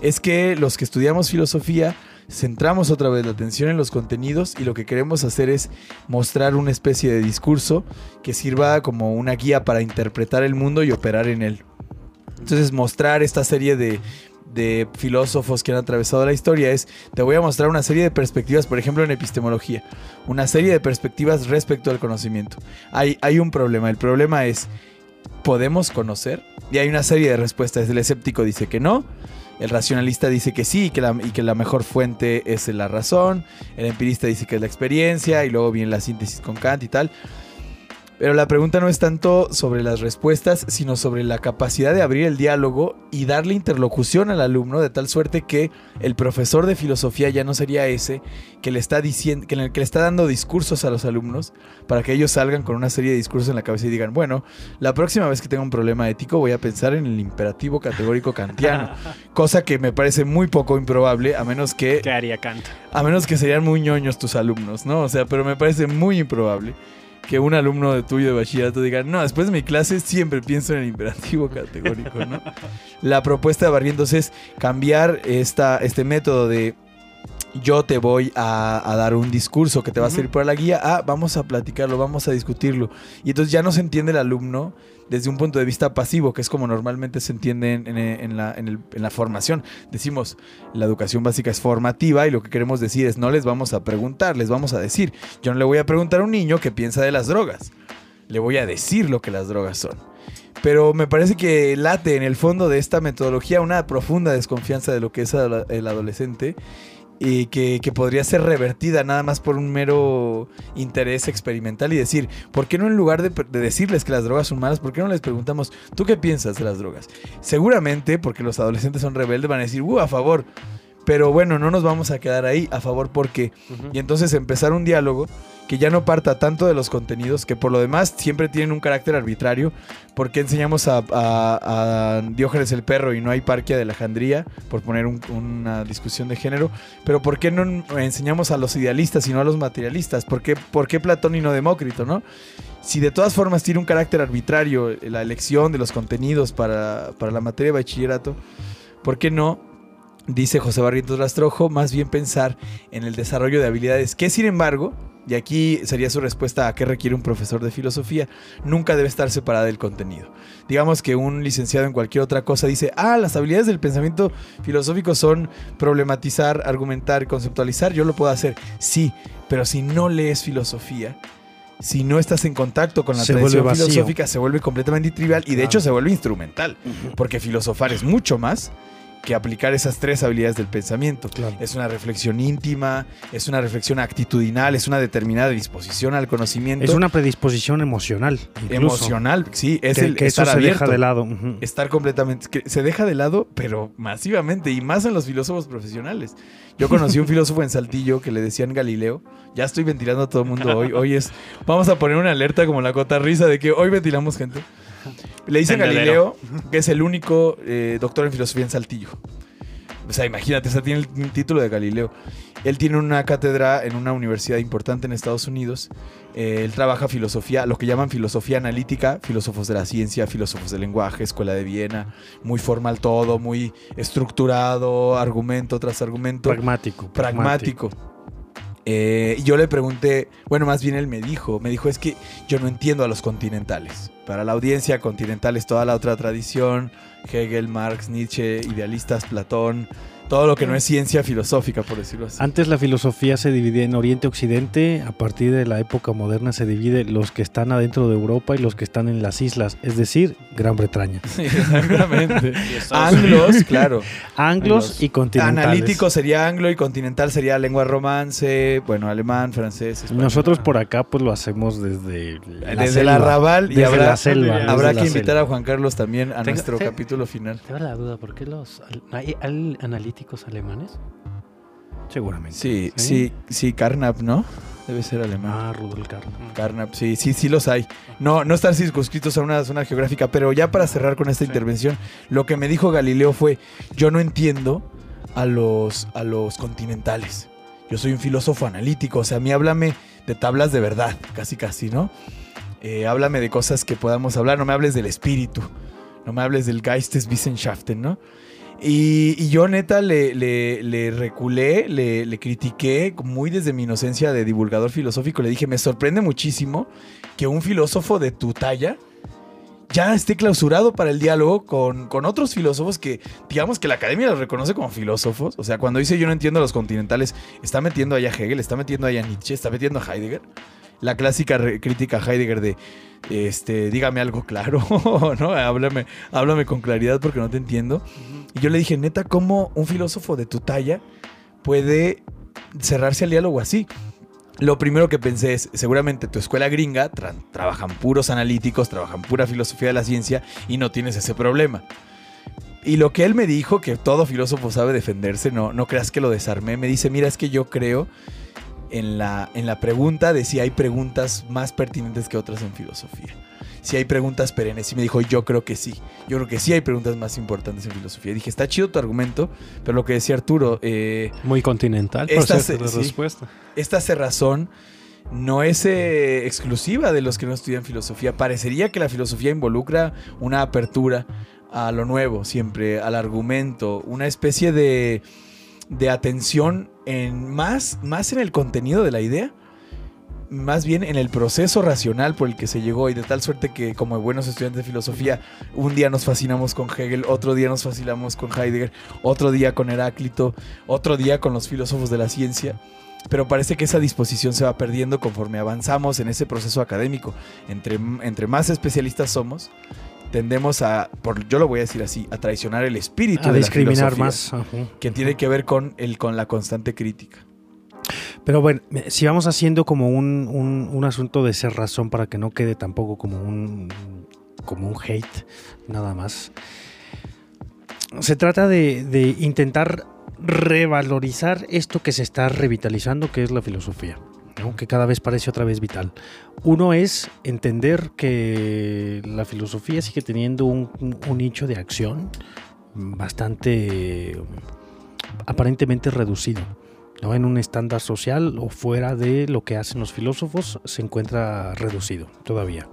D: es que los que estudiamos filosofía centramos otra vez la atención en los contenidos y lo que queremos hacer es mostrar una especie de discurso que sirva como una guía para interpretar el mundo y operar en él. Entonces mostrar esta serie de, de filósofos que han atravesado la historia es, te voy a mostrar una serie de perspectivas, por ejemplo en epistemología, una serie de perspectivas respecto al conocimiento. Hay, hay un problema, el problema es, ¿podemos conocer? Y hay una serie de respuestas, el escéptico dice que no, el racionalista dice que sí y que, la, y que la mejor fuente es la razón, el empirista dice que es la experiencia y luego viene la síntesis con Kant y tal. Pero la pregunta no es tanto sobre las respuestas, sino sobre la capacidad de abrir el diálogo y darle interlocución al alumno de tal suerte que el profesor de filosofía ya no sería ese que le está diciendo, que, le, que le está dando discursos a los alumnos para que ellos salgan con una serie de discursos en la cabeza y digan, bueno, la próxima vez que tenga un problema ético voy a pensar en el imperativo categórico kantiano, cosa que me parece muy poco improbable a menos que
E: ¿Qué haría Kant?
D: a menos que serían muy ñoños tus alumnos, ¿no? O sea, pero me parece muy improbable que un alumno de tuyo de bachillerato diga, no, después de mi clase siempre pienso en el imperativo categórico, ¿no? La propuesta de Barrientos es cambiar esta, este método de yo te voy a, a dar un discurso que te va a servir para la guía, ah, vamos a platicarlo, vamos a discutirlo. Y entonces ya no se entiende el alumno desde un punto de vista pasivo, que es como normalmente se entiende en, la, la formación. Decimos, la educación básica es formativa y lo que queremos decir es no les vamos a preguntar, les vamos a decir. Yo no le voy a preguntar a un niño qué piensa de las drogas. Le voy a decir lo que las drogas son. Pero me parece que late en el fondo de esta metodología una profunda desconfianza de lo que es el adolescente y que, que podría ser revertida nada más por un mero interés experimental y decir, ¿por qué no en lugar de, de decirles que las drogas son malas, por qué no les preguntamos, ¿tú qué piensas de las drogas? Seguramente, porque los adolescentes son rebeldes, van a decir, ¡uh, a favor! Pero bueno, no nos vamos a quedar ahí, a favor porque... Y entonces empezar un diálogo que ya no parta tanto de los contenidos, que por lo demás siempre tienen un carácter arbitrario. ¿Por qué enseñamos a, a- a Diógenes el perro y no hay Parquia de Alejandría? Por poner un- una discusión de género. Pero ¿por qué no enseñamos a los idealistas y no a los materialistas? ¿Por qué, por qué Platón y no Demócrito, no? Si de todas formas tiene un carácter arbitrario la elección de los contenidos para, para la materia de bachillerato, ¿por qué no dice José Barrientos Rastrojo, más bien pensar en el desarrollo de habilidades que, sin embargo, y aquí sería su respuesta a qué requiere un profesor de filosofía, nunca debe estar separada del contenido. Digamos que un licenciado en cualquier otra cosa dice, ah, las habilidades del pensamiento filosófico son problematizar, argumentar, conceptualizar, yo lo puedo hacer, sí, pero si no lees filosofía, si no estás en contacto con la
B: Se
D: tradición filosófica, se vuelve completamente trivial y de
B: Claro.
D: hecho se vuelve instrumental, porque filosofar es mucho más que aplicar esas tres habilidades del pensamiento.
B: Claro.
D: Es una reflexión íntima, es una reflexión actitudinal, es una determinada disposición al conocimiento.
B: Es una predisposición emocional. incluso,
D: emocional, sí, es
B: que,
D: el
B: que eso se
D: abierto.
B: deja de lado.
D: Estar completamente. que se deja de lado, pero masivamente, y más en los filósofos profesionales. Yo conocí un filósofo en Saltillo que le decían Galileo. Ya estoy ventilando a todo el mundo hoy. Hoy es. Vamos a poner una alerta como la cotarriza de que hoy ventilamos gente. Le
E: Tendedero.
D: Galileo que es el único eh, doctor en filosofía en Saltillo. O sea, imagínate, o sea, tiene el título de Galileo. Él tiene una cátedra en una universidad importante en Estados Unidos. Eh, él trabaja filosofía, lo que llaman filosofía analítica, filósofos de la ciencia, filósofos del lenguaje, escuela de Viena, muy formal todo, muy estructurado, argumento tras argumento,
B: Pragmático.
D: pragmático. Eh, yo le pregunté, bueno, más bien él me dijo, me dijo es que yo no entiendo a los continentales. Para la audiencia, continental es toda la otra tradición, Hegel, Marx, Nietzsche, idealistas, Platón, todo lo que no es ciencia filosófica, por decirlo así.
B: Antes la filosofía se dividía en Oriente y Occidente, a partir de la época moderna se divide los que están adentro de Europa y los que están en las islas, es decir, Gran Bretaña.
D: Sí, exactamente. Anglos, claro.
B: Anglos
D: Los
B: y continentales.
D: Analítico sería anglo y continental sería lengua romance, bueno, alemán, francés, español.
B: Nosotros por acá pues lo hacemos desde la
D: Desde
B: selva.
D: el arrabal y
B: Desde
D: habrá,
B: la selva, desde
D: habrá
B: la
D: que invitar
B: selva.
D: a Juan Carlos también a
E: Tengo-
D: nuestro
E: te-
D: capítulo final.
E: Te da la duda, ¿por qué los al- hay analíticos alemanes?
B: Seguramente.
D: Sí,
E: Sí.
D: sí, sí, Carnap, ¿no? Debe ser alemán.
B: Ah, Rudolf Carnap.
D: Carnap, sí, sí, sí los hay. No, no están circunscritos a una zona geográfica, pero ya para cerrar con esta intervención, lo que me dijo Galileo fue, yo no entiendo a los, a los continentales. Yo soy un filósofo analítico, o sea, a mí háblame de tablas de verdad, casi casi, ¿no? Eh, háblame de cosas que podamos hablar, no me hables del espíritu, no me hables del Geisteswissenschaften, ¿no? Y, yo neta le, reculé, le, le critiqué muy desde mi inocencia de divulgador filosófico. Le dije, me sorprende muchísimo que un filósofo de tu talla ya esté clausurado para el diálogo con, con otros filósofos que, digamos que la academia los reconoce como filósofos. O sea, cuando dice yo no entiendo a los continentales, está metiendo allá a Hegel, está metiendo allá a Nietzsche, está metiendo a Heidegger. La clásica crítica a Heidegger de, este, dígame algo claro, ¿no? Háblame, háblame con claridad porque no te entiendo. Y yo le dije, neta, ¿cómo un filósofo de tu talla puede cerrarse al diálogo así? lo primero que pensé es, seguramente tu escuela gringa tra- trabajan puros analíticos, trabajan pura filosofía de la ciencia y no tienes ese problema. Y lo que él me dijo, que todo filósofo sabe defenderse, no, no creas que lo desarmé, me dice, mira, es que yo creo en la, en la pregunta de si hay preguntas más pertinentes que otras en filosofía. Si hay preguntas perennes. Y me dijo, yo creo que sí. Yo creo que sí hay preguntas más importantes en filosofía. dije, está chido tu argumento, pero lo que decía Arturo, eh,
E: Muy continental, por
D: Esta
E: cierto, de
D: sí.
E: respuesta.
D: esta cerrazón no es eh, exclusiva de los que no estudian filosofía. Parecería que la filosofía involucra una apertura a lo nuevo, siempre al argumento, una especie de, de atención en más, más en el contenido de la idea, más bien en el proceso racional por el que se llegó y de tal suerte que como buenos estudiantes de filosofía, un día nos fascinamos con Hegel, otro día nos fascinamos con Heidegger, otro día con Heráclito, otro día con los filósofos de la ciencia pero parece que esa disposición se va perdiendo conforme avanzamos en ese proceso académico. Entre, entre más especialistas somos, tendemos a, por, yo lo voy a decir así, a traicionar el espíritu
B: A
D: de
B: discriminar
D: la
B: más. ajá.
D: que tiene que ver con, el, con la constante crítica.
B: Pero bueno, si vamos haciendo como un, un- un asunto de cerrazón para que no quede tampoco como un, como un hate, nada más. Se trata de, de intentar revalorizar esto que se está revitalizando, que es la filosofía, ¿no? que cada vez parece otra vez vital. Uno es entender que la filosofía sigue teniendo un nicho de acción bastante aparentemente reducido. ¿no? En un estándar social o fuera de lo que hacen los filósofos se encuentra reducido todavía.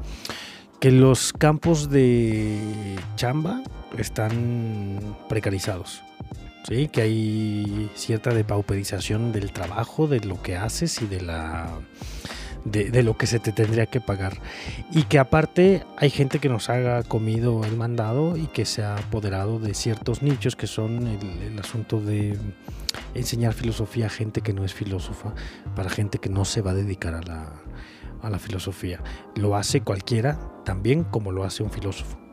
B: Que los campos de chamba están precarizados. ¿Sí? Que hay cierta depauperización del trabajo, de lo que haces y de la de, lo que se te tendría que pagar. Y que aparte hay gente que nos ha comido el mandado y que se ha apoderado de ciertos nichos que son el, el asunto de enseñar filosofía a gente que no es filósofa, para gente que no se va a dedicar a la, a la filosofía. Lo hace cualquiera también como lo hace un filósofo.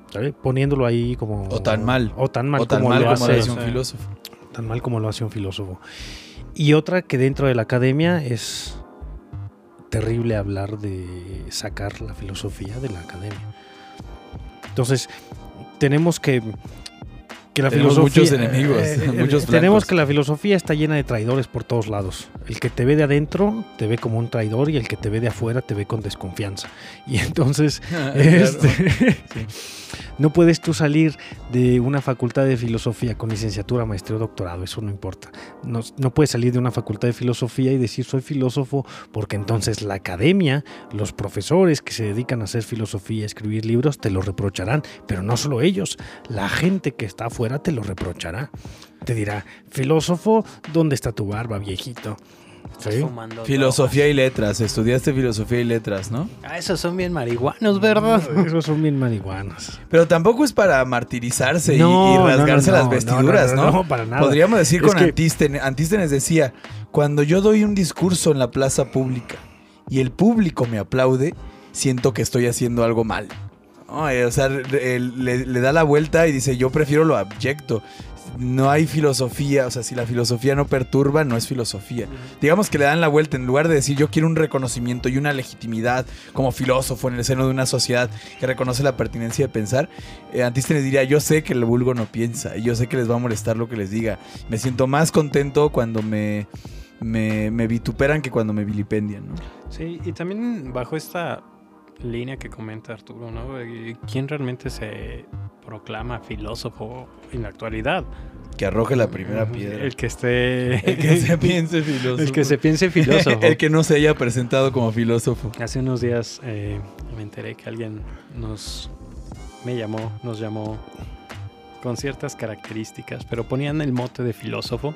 B: Poniéndolo ahí como...
D: O tan mal.
B: O tan mal,
D: o tan
B: como,
D: mal
B: lo
D: como
B: hace,
D: lo hace un
E: sí.
D: filósofo.
B: tan mal como lo hace un filósofo. Y otra que dentro de la academia es terrible hablar de sacar la filosofía de la academia. Entonces, tenemos que que la
D: Tenemos
B: filosofía
D: muchos enemigos, muchos
B: tenemos
D: blancos.
B: que la filosofía está llena de traidores por todos lados. El que te ve de adentro te ve como un traidor y el que te ve de afuera te ve con desconfianza. Y entonces este, no puedes tú salir de una facultad de filosofía con licenciatura, maestría o doctorado, eso no importa. No, no puedes salir de una facultad de filosofía y decir soy filósofo, porque entonces la academia, los profesores que se dedican a hacer filosofía, a escribir libros, te lo reprocharán. Pero no solo ellos, la gente que está afuera te lo reprochará. Te dirá, filósofo, ¿dónde está tu barba, viejito? ¿Sí?
D: Filosofía y letras, estudiaste filosofía y letras, ¿no?
E: Ah, esos son bien marihuanos, ¿verdad?
B: Esos son bien marihuanos.
D: Pero tampoco es para martirizarse y-
B: No,
D: y,
B: no,
D: rasgarse
B: no,
D: las
B: no,
D: vestiduras,
B: no,
D: ¿no?
B: no, no, para nada.
D: Podríamos decir
B: Es
D: con
B: que-
D: Antístenes. Antístenes decía, cuando yo doy un discurso en la plaza pública y el público me aplaude, siento que estoy haciendo algo mal. O sea, le da la vuelta y dice, yo prefiero lo abyecto. No hay filosofía, o sea, si la filosofía no perturba, no es filosofía. Digamos que le dan la vuelta, en lugar de decir yo quiero un reconocimiento y una legitimidad como filósofo en el seno de una sociedad que reconoce la pertinencia de pensar, eh, Antístenes diría, yo sé que el vulgo no piensa y yo sé que les va a molestar lo que les diga. Me siento más contento cuando me, me, me vituperan que cuando me vilipendian, ¿no?
E: Sí, y también bajo esta línea que comenta Arturo, ¿no? ¿Quién realmente se proclama filósofo en la actualidad?
D: Que arroje la primera piedra.
E: El que esté...
D: El que se piense filósofo.
E: El que se piense filósofo.
D: el que no se haya presentado como filósofo.
E: Hace unos días eh, me enteré que alguien nos me llamó, nos llamó con ciertas características, pero ponían el mote de filósofo.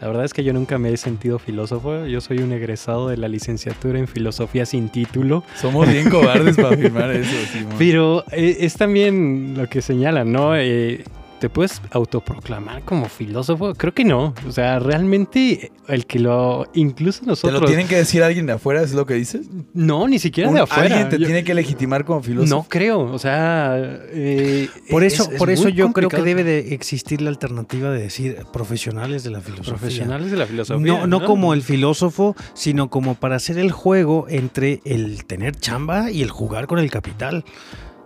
E: La verdad es que yo nunca me he sentido filósofo. Yo soy un egresado de la licenciatura en filosofía sin título.
D: Somos bien cobardes para afirmar eso, Simón.
E: Pero eh, es también lo que señalan, ¿no? Eh, ¿te puedes autoproclamar como filósofo? Creo que no. O sea, realmente el que lo... Incluso
D: ¿Te
E: nosotros...
D: lo tienen que decir alguien de afuera? ¿Es lo que dices?
E: No, ni siquiera
D: Un-
E: de afuera.
D: ¿Alguien te
E: Yo-
D: tiene que legitimar como filósofo?
E: No creo. O sea... eh,
B: Por
E: es-
B: eso,
E: es
B: por eso yo creo que debe de existir la alternativa de decir profesionales de la filosofía.
E: Profesionales de la filosofía.
B: No, no como el filósofo, sino como para hacer el juego entre el tener chamba y el jugar con el capital.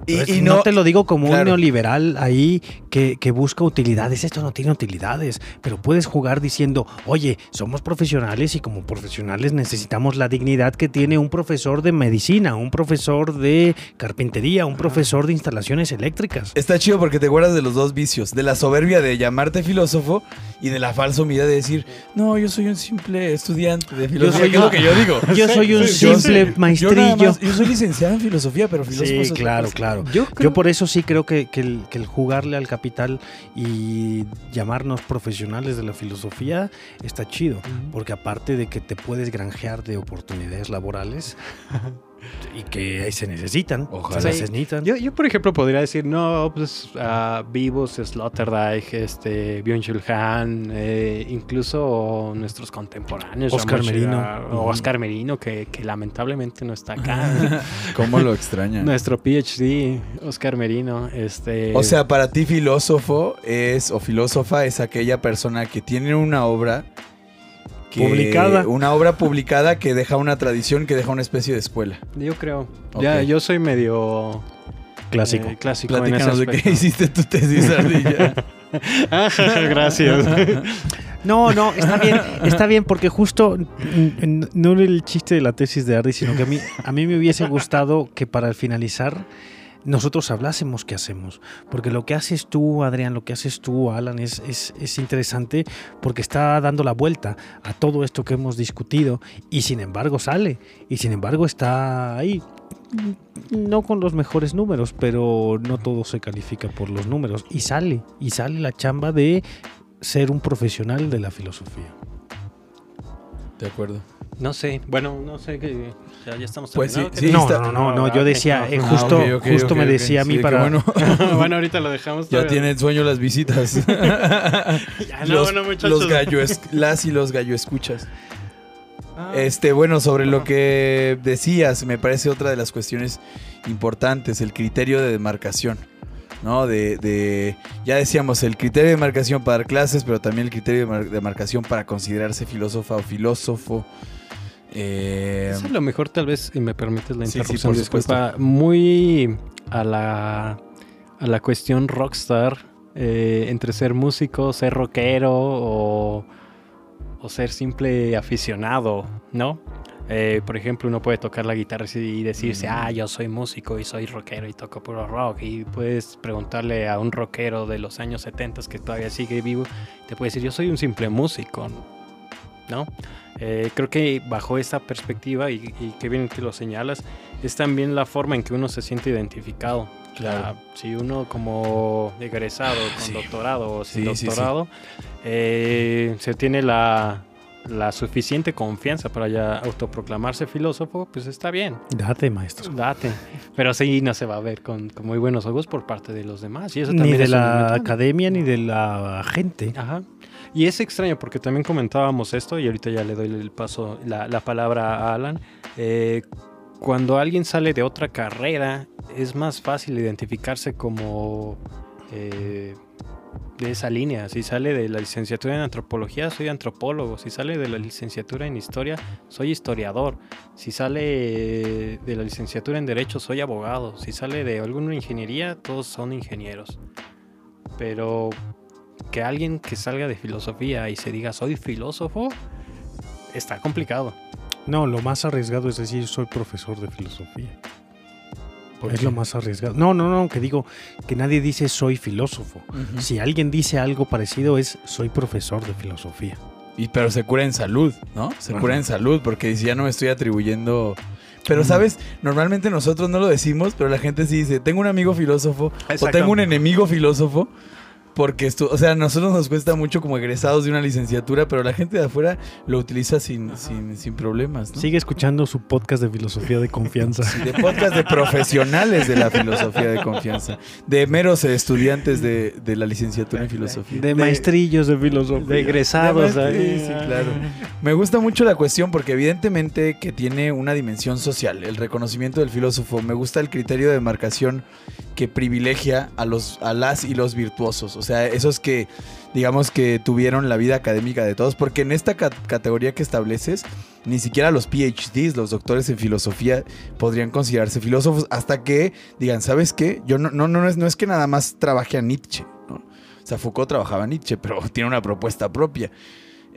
D: Y-
B: no,
D: no-
B: te lo digo como
D: claro.
B: un neoliberal ahí que, que busca utilidades. Esto no tiene utilidades, pero puedes jugar diciendo, oye, somos profesionales y como profesionales necesitamos la dignidad que tiene un profesor de medicina, un profesor de carpintería, un profesor de instalaciones eléctricas.
D: Está chido porque te guardas de los dos vicios, de la soberbia de llamarte filósofo y de la falsa humildad de decir, no, yo soy un simple estudiante de filosofía,
B: soy
D: que es lo que yo digo.
B: Yo soy un
D: Yo
B: simple
D: soy- Yo,
B: maestrillo.
D: más- yo soy licenciado en filosofía, pero filósofo
B: Sí, claro,
D: cosa.
B: Claro.
E: Yo
B: Yo por eso sí creo que, que el, que el jugarle al capital y llamarnos profesionales de la filosofía está chido, porque aparte de que te puedes granjear de oportunidades laborales y que ahí se necesitan,
D: Ojalá.
B: se necesitan.
E: Yo, yo, por ejemplo, podría decir, no, pues ah, Vivos, Sloterdijk, este, Byung-Chul Han, eh, incluso nuestros contemporáneos.
B: Oscar Merino.
E: O. Oscar Merino, que, que lamentablemente no está acá.
D: ¿Cómo lo extraña?
E: Nuestro PhD, Oscar Merino. Este,
D: O sea, para ti filósofo es o filósofa es aquella persona que tiene una obra que-
B: Publicada.
D: una obra publicada que deja una tradición, que deja una especie de escuela.
E: yo creo. Ya, yo soy medio
B: Clásico.
E: eh, clásico
D: Platícanos de qué hiciste tu tesis, Ardilla.
E: Gracias.
B: No, no, está bien, está bien, porque justo no era el chiste de la tesis de Ardi, sino que a mí, a mí me hubiese gustado que para finalizar nosotros hablásemos qué hacemos. Porque lo que haces tú, Adrián, lo que haces tú, Alan, es, es, es interesante porque está dando la vuelta a todo esto que hemos discutido y sin embargo sale. Y sin embargo está ahí. No con los mejores números, pero no todo se califica por los números. Y sale, y sale la chamba de ser un profesional de la filosofía.
D: De acuerdo.
E: No sé, bueno, no sé que ya, ya estamos
D: Pues sí, sí,
E: ¿qué
B: no, no, no, no, yo decía,
E: no.
B: eh,
E: Ah,
B: justo, justo me decía a mí
D: Sí,
B: para...
D: bueno.
E: bueno, ahorita lo dejamos.
D: Ya tienen sueño las visitas.
E: Ya, no,
D: los,
E: bueno, muchachos.
D: los gallo es- las y los gallo escuchas.
E: Ah.
D: Este, bueno, sobre lo que decías, me parece otra de las cuestiones importantes, el criterio de demarcación. ¿No? De, de- ya decíamos, el criterio de demarcación para dar clases, pero también el criterio de mar- demarcación para considerarse filósofa o filósofo. Eh,
E: Eso a lo mejor tal vez, si me permites la
D: Sí, sí,
E: interrupción,
D: por
E: disculpa, muy a la, a la cuestión rockstar, eh, entre ser músico, ser rockero o, o ser simple aficionado, ¿no? Eh, por ejemplo, uno puede tocar la guitarra y decirse,
D: Mm.
E: ah, yo soy músico y soy rockero y toco puro rock. Y puedes preguntarle a un rockero de los años 70 que todavía sigue vivo, te puede decir, yo soy un simple músico, ¿no? Eh, creo que bajo esta perspectiva, y, y que bien que lo señalas, es también la forma en que uno se siente identificado. O sea,
D: Claro.
E: si uno como egresado, con
B: Sí.
E: doctorado o sin
D: Sí, sí, sí.
E: doctorado, eh, se tiene la, la suficiente confianza para ya autoproclamarse filósofo, pues está bien,
B: Date, maestro.
E: date. Pero sí no se va a ver con, con muy buenos ojos por parte de los demás. Y eso
B: Ni
E: también
B: de
E: es un
B: la academia ni de la gente.
E: Ajá. Y es extraño porque también comentábamos esto, y ahorita ya le doy el paso, la, la palabra a Alan. eh, cuando alguien sale de otra carrera, es más fácil identificarse como eh, de esa línea. Si sale de la licenciatura en antropología, soy antropólogo. Si sale de la licenciatura en historia, soy historiador. Si sale de la licenciatura en derecho, soy abogado. Si sale de alguna ingeniería, todos son ingenieros. Pero que alguien que salga de filosofía y se diga soy filósofo, está complicado.
B: No, lo más arriesgado es decir soy profesor de filosofía.
D: ¿por
B: Es
D: qué?
B: lo más arriesgado. No, no, no, que digo que nadie dice soy filósofo. Si alguien dice algo parecido es soy profesor de filosofía.
D: Y pero se cura en salud, ¿no? Se cura en salud porque dice, ya no me estoy atribuyendo. Pero. ¿sabes? Normalmente nosotros no lo decimos, pero la gente sí dice, tengo un amigo filósofo o tengo un enemigo filósofo. Porque esto, o sea, a nosotros nos cuesta mucho como egresados de una licenciatura, pero la gente de afuera lo utiliza sin, sin, sin problemas, ¿no?
B: Sigue escuchando su podcast de filosofía de confianza.
D: Sí, de podcast de profesionales de la filosofía de confianza, de meros estudiantes de, de la licenciatura en filosofía.
B: De maestrillos de filosofía.
E: De egresados
D: Sí,
E: ahí.
D: sí, claro. Me gusta mucho la cuestión porque evidentemente que tiene una dimensión social, el reconocimiento del filósofo. Me gusta el criterio de marcación que privilegia a los a las y los virtuosos, o sea, esos que digamos que tuvieron la vida académica de todos, porque en esta ca- categoría que estableces, ni siquiera los PhDs, los doctores en filosofía, podrían considerarse filósofos hasta que digan, ¿sabes qué? Yo no, no, no, es, no es que nada más trabaje a Nietzsche, ¿no? O sea, Foucault trabajaba a Nietzsche, pero tiene una propuesta propia.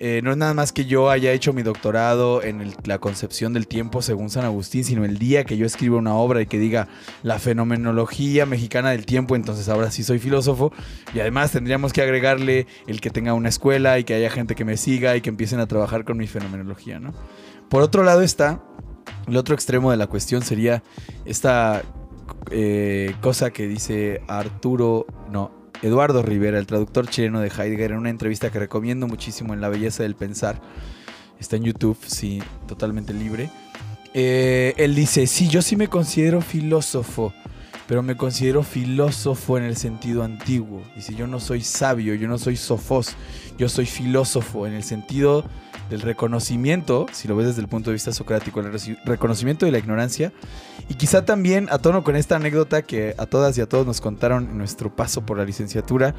D: Eh, no es nada más que yo haya hecho mi doctorado en la concepción del tiempo según San Agustín, sino el día que yo escriba una obra y que diga la fenomenología mexicana del tiempo, entonces ahora sí soy filósofo. Y además tendríamos que agregarle el que tenga una escuela y que haya gente que me siga y que empiecen a trabajar con mi fenomenología, ¿no? Por otro lado está, el otro extremo de la cuestión sería esta eh, cosa que dice Arturo, no, Eduardo Rivera, el traductor chileno de Heidegger, en una entrevista que recomiendo muchísimo en La Belleza del Pensar. Está en YouTube, sí, totalmente libre. Eh, él dice, sí, yo sí me considero filósofo, pero me considero filósofo en el sentido antiguo. Dice, yo no soy sabio, yo no soy sofós, yo soy filósofo en el sentido del reconocimiento, si lo ves desde el punto de vista socrático, el reconocimiento de la ignorancia. Y quizá también a tono con esta anécdota que a todas y a todos nos contaron en nuestro paso por la licenciatura,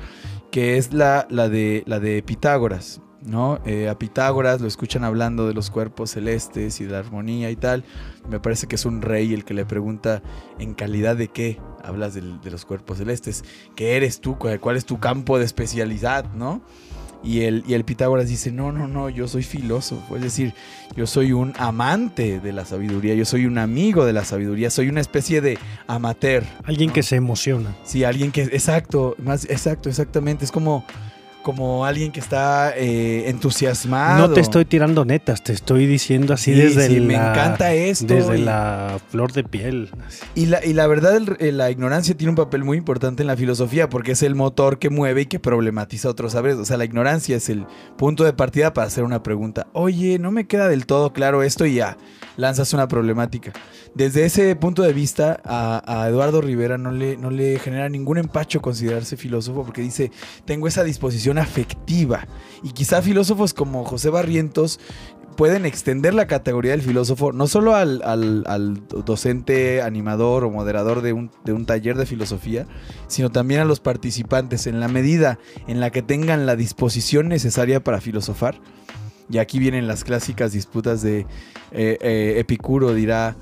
D: que es la, de, la de Pitágoras. ¿no? Eh, a Pitágoras lo escuchan hablando de los cuerpos celestes y de la armonía y tal. Me parece que es un rey el que le pregunta en calidad de qué hablas de los cuerpos celestes. ¿Qué eres tú? ¿Cuál, cuál es tu campo de especialidad? ¿no? Y el, y el Pitágoras dice, no, no, no, yo soy filósofo. Es decir, yo soy un amante de la sabiduría, yo soy un amigo de la sabiduría, soy una especie de amateur.
B: Alguien
D: ¿no?
B: que se emociona.
D: Sí, alguien que, exacto, más, exacto, exactamente. Es como, como alguien que está eh, entusiasmado.
B: No te estoy tirando netas, te estoy diciendo así
D: Sí,
B: desde
D: sí,
B: la,
D: me encanta esto.
B: Desde
D: y,
B: la flor de piel.
D: y la, y la verdad, el- eh, la ignorancia tiene un papel muy importante en la filosofía porque es el motor que mueve y que problematiza otros saberes. O sea, la ignorancia es el punto de partida para hacer una pregunta. Oye, no me queda del todo claro esto y ya, lanzas una problemática. Desde ese punto de vista, a, a Eduardo Rivera no le, no le genera ningún empacho considerarse filósofo porque dice, tengo esa disposición afectiva. Y quizá filósofos como José Barrientos pueden extender la categoría del filósofo no solo al, al- docente, animador o moderador de un, de un taller de filosofía, sino también a los participantes en la medida en la que tengan la disposición necesaria para filosofar. Y aquí vienen las clásicas disputas de eh, eh, Epicuro dirá,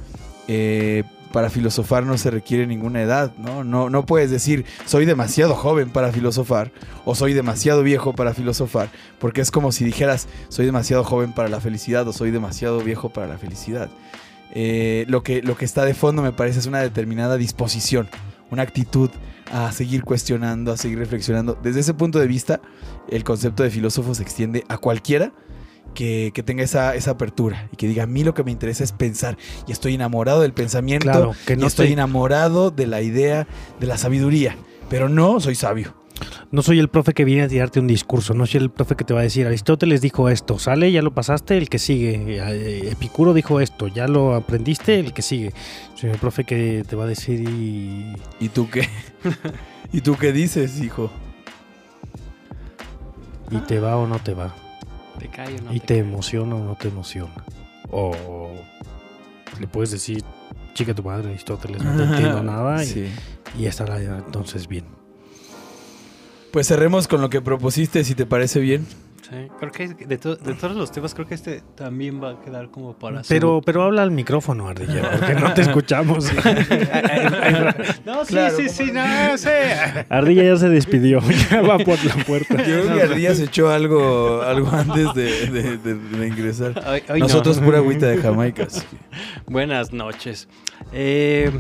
D: eh, para filosofar no se requiere ninguna edad, ¿no? ¿no? No puedes decir, soy demasiado joven para filosofar o soy demasiado viejo para filosofar, porque es como si dijeras, soy demasiado joven para la felicidad o soy demasiado viejo para la felicidad. Eh, lo, que, lo que está de fondo me parece es una determinada disposición, una actitud a seguir cuestionando, a seguir reflexionando. Desde ese punto de vista, el concepto de filósofo se extiende a cualquiera que, que tenga esa, esa apertura y que diga, a mí lo que me interesa es pensar y estoy enamorado del pensamiento
B: Claro, que
D: y
B: no
D: estoy
B: te-
D: enamorado de la idea de la sabiduría, pero no soy sabio.
B: No soy el profe que viene a tirarte un discurso, no soy el profe que te va a decir, Aristóteles dijo esto, sale, ya lo pasaste, el que sigue, Eh, Epicuro dijo esto, ya lo aprendiste, el que sigue. Soy el profe que te va a decir y...
D: ¿Y tú qué? ¿Y tú qué dices, hijo?
B: y te va o no te va,
E: Te cae o no
B: y
E: te
B: emociona o no te emociona. O le puedes decir, chica tu madre, Aristóteles, no te entiendo nada, y,
D: Sí.
B: y estará ya entonces bien.
D: Pues cerremos con lo que propusiste, si te parece bien.
E: Sí, creo que de, to- de todos los temas, creo que este también va a quedar como para su-
B: Pero, pero habla al micrófono, Ardilla, porque no te escuchamos.
E: No, sí,
D: Claro,
E: sí, sí, no, sé.
B: Ardilla ya se despidió, ya va por la puerta.
D: Yo creo que Ardillas echó algo, algo antes de, de- de- de ingresar.
E: Hoy- hoy no.
D: Nosotros pura agüita de Jamaica. así que-
E: Buenas noches. Eh,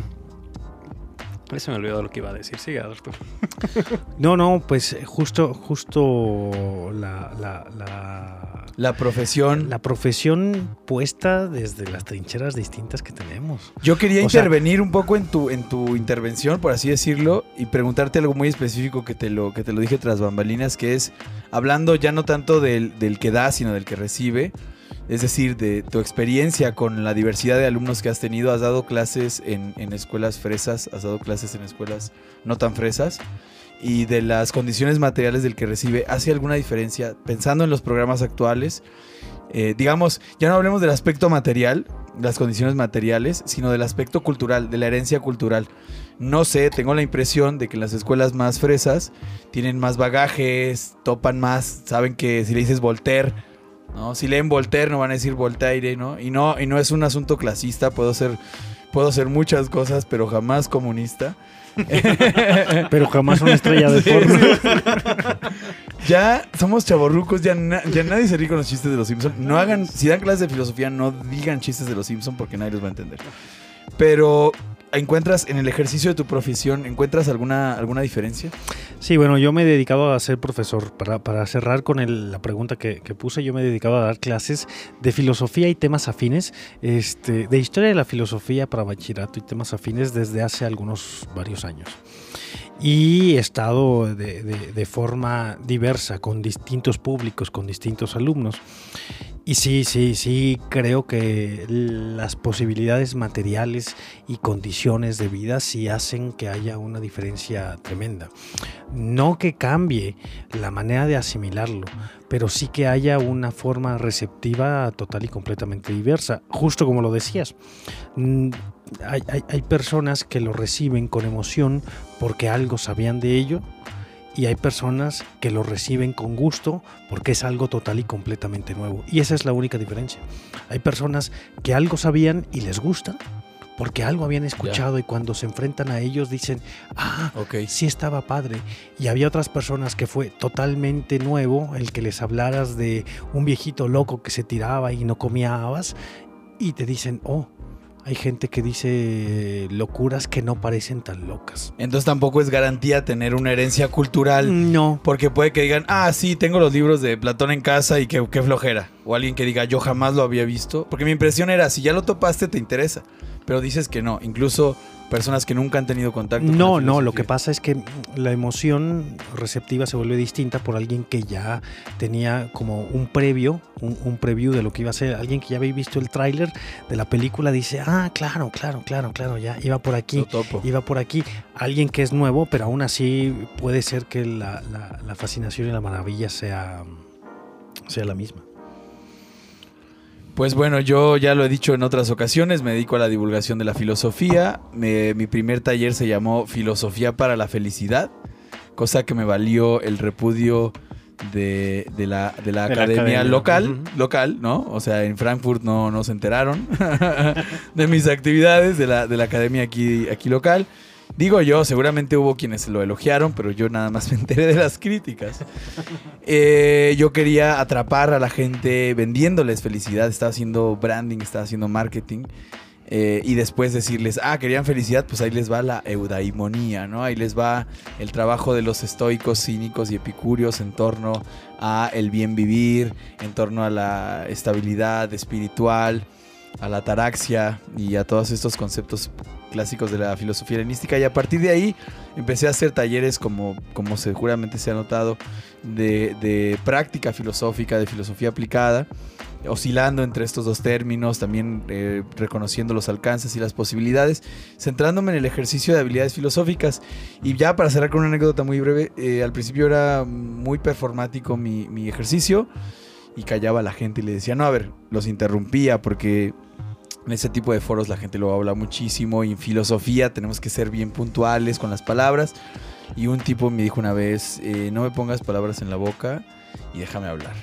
E: se me olvidó lo que iba a decir. Sigue, Arturo.
B: No, no, pues eh, justo, justo la, la, la
D: La profesión.
B: La profesión puesta desde las trincheras distintas que tenemos.
D: Yo quería
B: O sea-
D: intervenir un poco en tu, en tu intervención, por así decirlo, y preguntarte algo muy específico que te lo, que te lo dije tras bambalinas, que es hablando ya no tanto del, del que da, sino del que recibe. Es decir, de tu experiencia con la diversidad de alumnos que has tenido. Has dado clases en, escuelas fresas, has dado clases en escuelas no tan fresas. Y de las condiciones materiales del que recibe, ¿hace alguna diferencia? Pensando en los programas actuales, eh, digamos, ya no hablemos del aspecto material, las condiciones materiales, sino del aspecto cultural, de la herencia cultural. No sé, tengo la impresión de que las escuelas más fresas tienen más bagajes, topan más, saben que si le dices Voltaire, ¿no? Si leen Voltaire no van a decir Voltaire, ¿no? Y no, y no es un asunto clasista, puedo ser, puedo ser muchas cosas, pero jamás comunista.
B: Pero jamás una estrella de
D: Sí,
B: porno.
D: sí. ya somos chavorrucos, ya, na- ya nadie se ríe con los chistes de los Simpsons. No hagan, si dan clases de filosofía, no digan chistes de los Simpsons porque nadie los va a entender. Pero encuentras en el ejercicio de tu profesión, ¿encuentras alguna, alguna diferencia?
B: Sí, bueno, yo me he dedicado a ser profesor. Para, para cerrar con la pregunta que, que puse, yo me he dedicado a dar clases de filosofía y temas afines, este, de historia de la filosofía para bachillerato y temas afines desde hace algunos varios años. Y he estado de, de- de forma diversa, con distintos públicos, con distintos alumnos. Y sí, sí, sí, creo que las posibilidades materiales y condiciones de vida sí hacen que haya una diferencia tremenda. No que cambie la manera de asimilarlo, pero sí que haya una forma receptiva total y completamente diversa, justo como lo decías. Hay, hay- hay personas que lo reciben con emoción porque algo sabían de ello y hay personas que lo reciben con gusto porque es algo total y completamente nuevo. Y esa es la única diferencia. Hay personas que algo sabían y les gusta porque algo habían escuchado y cuando se enfrentan a ellos dicen, ah,
D: Ok.
B: sí estaba padre. Y había otras personas que fue totalmente nuevo el que les hablaras de un viejito loco que se tiraba y no comía habas y te dicen, oh, hay gente que dice locuras que no parecen tan locas.
D: Entonces tampoco es garantía tener una herencia cultural.
B: No,
D: Porque puede que digan, ah, sí, tengo los libros de Platón en casa y que qué flojera. O alguien que diga, yo jamás lo había visto. Porque mi impresión era, si ya lo topaste, te interesa. Pero dices que no. Incluso personas que nunca han tenido contacto con
B: No, no, lo que pasa es que la emoción receptiva se vuelve distinta por alguien que ya tenía como un previo, un, un preview de lo que iba a ser, alguien que ya había visto el tráiler de la película dice, ah, claro, claro, claro, claro, ya iba por aquí, iba por aquí. Alguien que es nuevo, pero aún así puede ser que la, la- la fascinación y la maravilla sea, sea la misma.
D: Pues bueno, yo ya lo he dicho en otras ocasiones, me dedico a la divulgación de la filosofía. Me- mi primer taller se llamó Filosofía para la Felicidad, cosa que me valió el repudio de, de la, de la
E: De la
D: academia, local, local, ¿no? O sea, en Frankfurt no, no se enteraron de mis actividades de la, de la academia aquí, aquí local. Digo yo, seguramente hubo quienes lo elogiaron, pero yo nada más me enteré de las críticas. Eh, yo quería atrapar a la gente vendiéndoles felicidad, estaba haciendo branding, estaba haciendo marketing. eh, y después decirles, ah, querían felicidad, pues ahí les va la eudaimonía, ¿no? Ahí les va el trabajo de los estoicos, cínicos y epicúreos en torno a el bien vivir, en torno a la estabilidad espiritual, a la ataraxia y a todos estos conceptos clásicos de la filosofía helenística. Y a partir de ahí empecé a hacer talleres, como, como seguramente se ha notado, de, práctica filosófica, de filosofía aplicada, oscilando entre estos dos términos, también eh, reconociendo los alcances y las posibilidades, centrándome en el ejercicio de habilidades filosóficas. Y ya para cerrar con una anécdota muy breve, eh, al principio era muy performático mi, mi ejercicio y callaba a la gente y le decía, no, a ver, los interrumpía porque en ese tipo de foros la gente lo habla muchísimo y en filosofía tenemos que ser bien puntuales con las palabras. Y un tipo me dijo una vez, eh, no me pongas palabras en la boca y déjame hablar.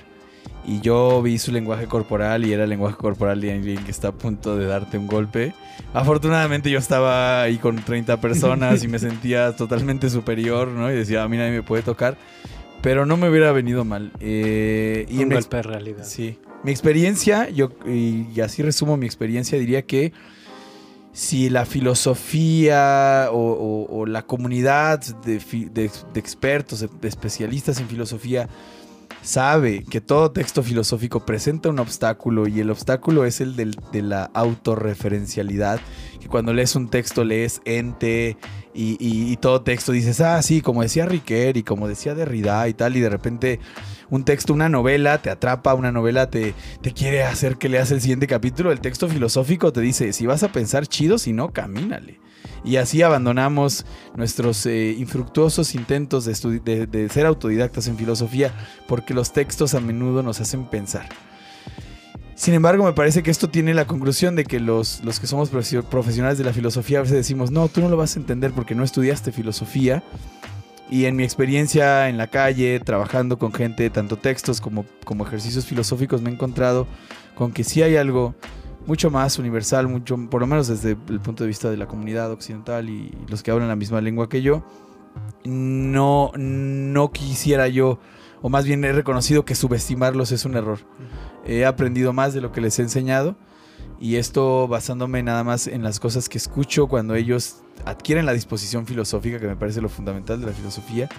D: Y yo vi su lenguaje corporal y era el lenguaje corporal de alguien que está a punto de darte un golpe. Afortunadamente yo estaba ahí con 30 personas y me sentía totalmente superior, ¿no? Y decía, a mí nadie me puede tocar. Pero no me hubiera venido mal. Eh, y
E: un golpe de realidad.
D: Sí. Mi experiencia, yo, y, así resumo mi experiencia, diría que si la filosofía o, la comunidad de, expertos, de, especialistas en filosofía, sabe que todo texto filosófico presenta un obstáculo y el obstáculo es el del- de la autorreferencialidad, que cuando lees un texto lees ente y, y- y todo texto dices, ah, sí, como decía Riquet y como decía Derrida y tal, y de repente un texto, una novela te atrapa, una novela te, te quiere hacer que leas el siguiente capítulo, el texto filosófico te dice, si vas a pensar chido, si no, camínale. Y así abandonamos nuestros eh, infructuosos intentos de, ser autodidactas en filosofía porque los textos a menudo nos hacen pensar. Sin embargo, me parece que esto tiene la conclusión de que los, los que somos profesio- profesionales de la filosofía a veces decimos, no, tú no lo vas a entender porque no estudiaste filosofía. Y en mi experiencia en la calle, trabajando con gente, tanto textos como, como ejercicios filosóficos, me he encontrado con que sí hay algo mucho más universal, mucho, por lo menos desde el punto de vista de la comunidad occidental y los que hablan la misma lengua que yo. No, no quisiera yo, o más bien he reconocido que subestimarlos es un error. He aprendido más de lo que les he enseñado y esto basándome nada más en las cosas que escucho cuando ellos adquieren la disposición filosófica, que me parece lo fundamental de la filosofía,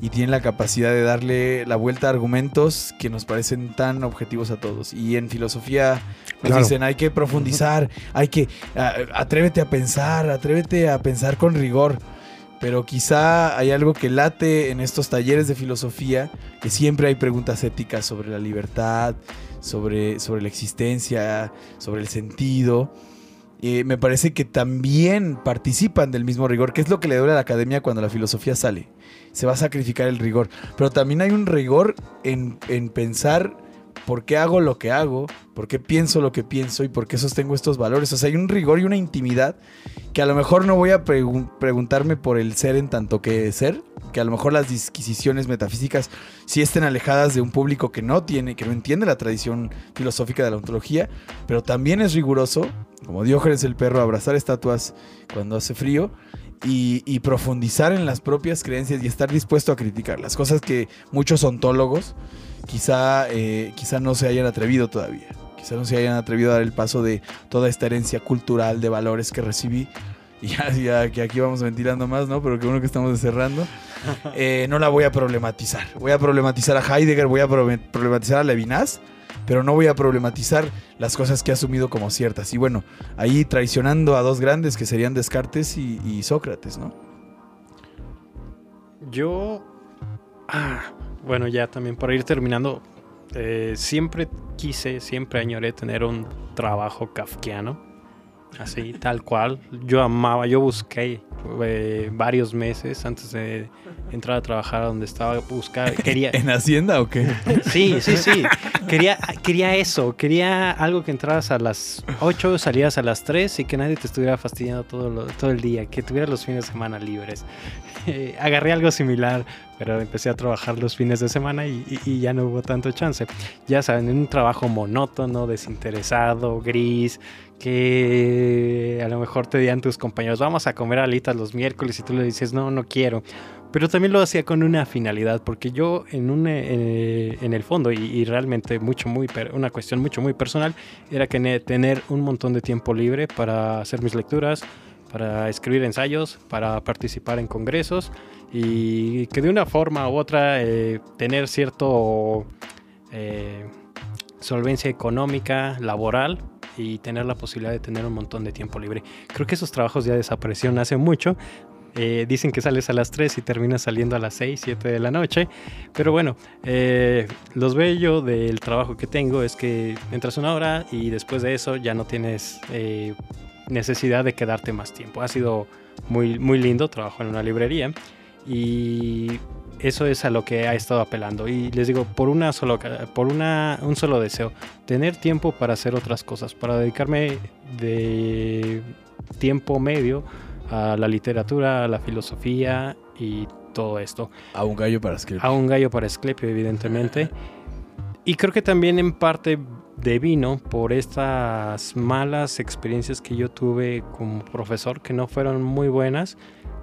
D: y tienen la capacidad de darle la vuelta a argumentos que nos parecen tan objetivos a todos. Y en filosofía nos
B: Claro.
D: dicen, hay que profundizar, hay que, a- atrévete a pensar, atrévete a pensar con rigor. Pero quizá hay algo que late en estos talleres de filosofía, que siempre hay preguntas éticas sobre la libertad, sobre, sobre la existencia, sobre el sentido. Eh, me parece que también participan del mismo rigor, que es lo que le duele a la academia cuando la filosofía sale. Se va a sacrificar el rigor. Pero también hay un rigor en, en pensar por qué hago lo que hago, por qué pienso lo que pienso y por qué sostengo estos valores. O sea, hay un rigor y una intimidad que a lo mejor no voy a pregun- preguntarme por el ser en tanto que ser, que a lo mejor las disquisiciones metafísicas sí estén alejadas de un público que no tiene, que no entiende la tradición filosófica de la ontología, pero también es riguroso, como Diógenes el perro, abrazar estatuas cuando hace frío y, y profundizar en las propias creencias y estar dispuesto a criticar las cosas que muchos ontólogos quizá, eh, quizá no se hayan atrevido todavía. Quizá no se hayan atrevido a dar el paso de toda esta herencia cultural de valores que recibí. Y ya, ya que aquí vamos ventilando más, ¿no? Pero qué bueno que estamos cerrando. Eh, no la voy a problematizar. Voy a problematizar a Heidegger, voy a proble- problematizar a Levinas, pero no voy a problematizar las cosas que he asumido como ciertas. Y bueno, ahí traicionando a dos grandes que serían Descartes y, y Sócrates, ¿no?
E: Yo. Ah, bueno, ya también para ir terminando. eh, siempre quise, siempre añoré tener un trabajo kafkiano. Así, tal cual. Yo amaba, yo busqué eh, varios meses antes de entrar a trabajar donde estaba. Buscar, quería.
D: ¿En Hacienda o qué?
E: Sí, sí, sí. Quería, quería eso. Quería algo que entraras a las 8, salías a las 3 y que nadie te estuviera fastidiando todo, lo- todo el día. Que tuvieras los fines de semana libres. Eh, agarré algo similar, pero empecé a trabajar los fines de semana y, ya no hubo tanto chance. Ya saben, en un trabajo monótono, desinteresado, gris, que a lo mejor te digan tus compañeros, vamos a comer alitas los miércoles y tú le dices, no, no quiero pero también lo hacía con una finalidad, porque yo en, un, eh, en el fondo, y, y realmente mucho, muy una cuestión mucho, muy personal, era que ne- tener un montón de tiempo libre para hacer mis lecturas, para escribir ensayos, para participar en congresos, y que de una forma u otra eh, tener cierto eh, solvencia económica, laboral, y tener la posibilidad de tener un montón de tiempo libre. Creo que esos trabajos ya desaparecieron hace mucho, eh, dicen que sales a las 3 y terminas saliendo a las 6, 7 de la noche. Pero bueno, eh, los bello del trabajo que tengo es que entras una hora y después de eso ya no tienes eh, necesidad de quedarte más tiempo. Ha sido muy, muy lindo, trabajo en una librería y eso es a lo que ha estado apelando. Y les digo, por, una solo, por una, un solo deseo, tener tiempo para hacer otras cosas, para dedicarme de tiempo medio a la literatura, a la filosofía y todo esto.
D: A un gallo para escribir.
E: A un gallo para Esclepio, evidentemente. Y creo que también en parte de vino por estas malas experiencias que yo tuve como profesor, que no fueron muy buenas.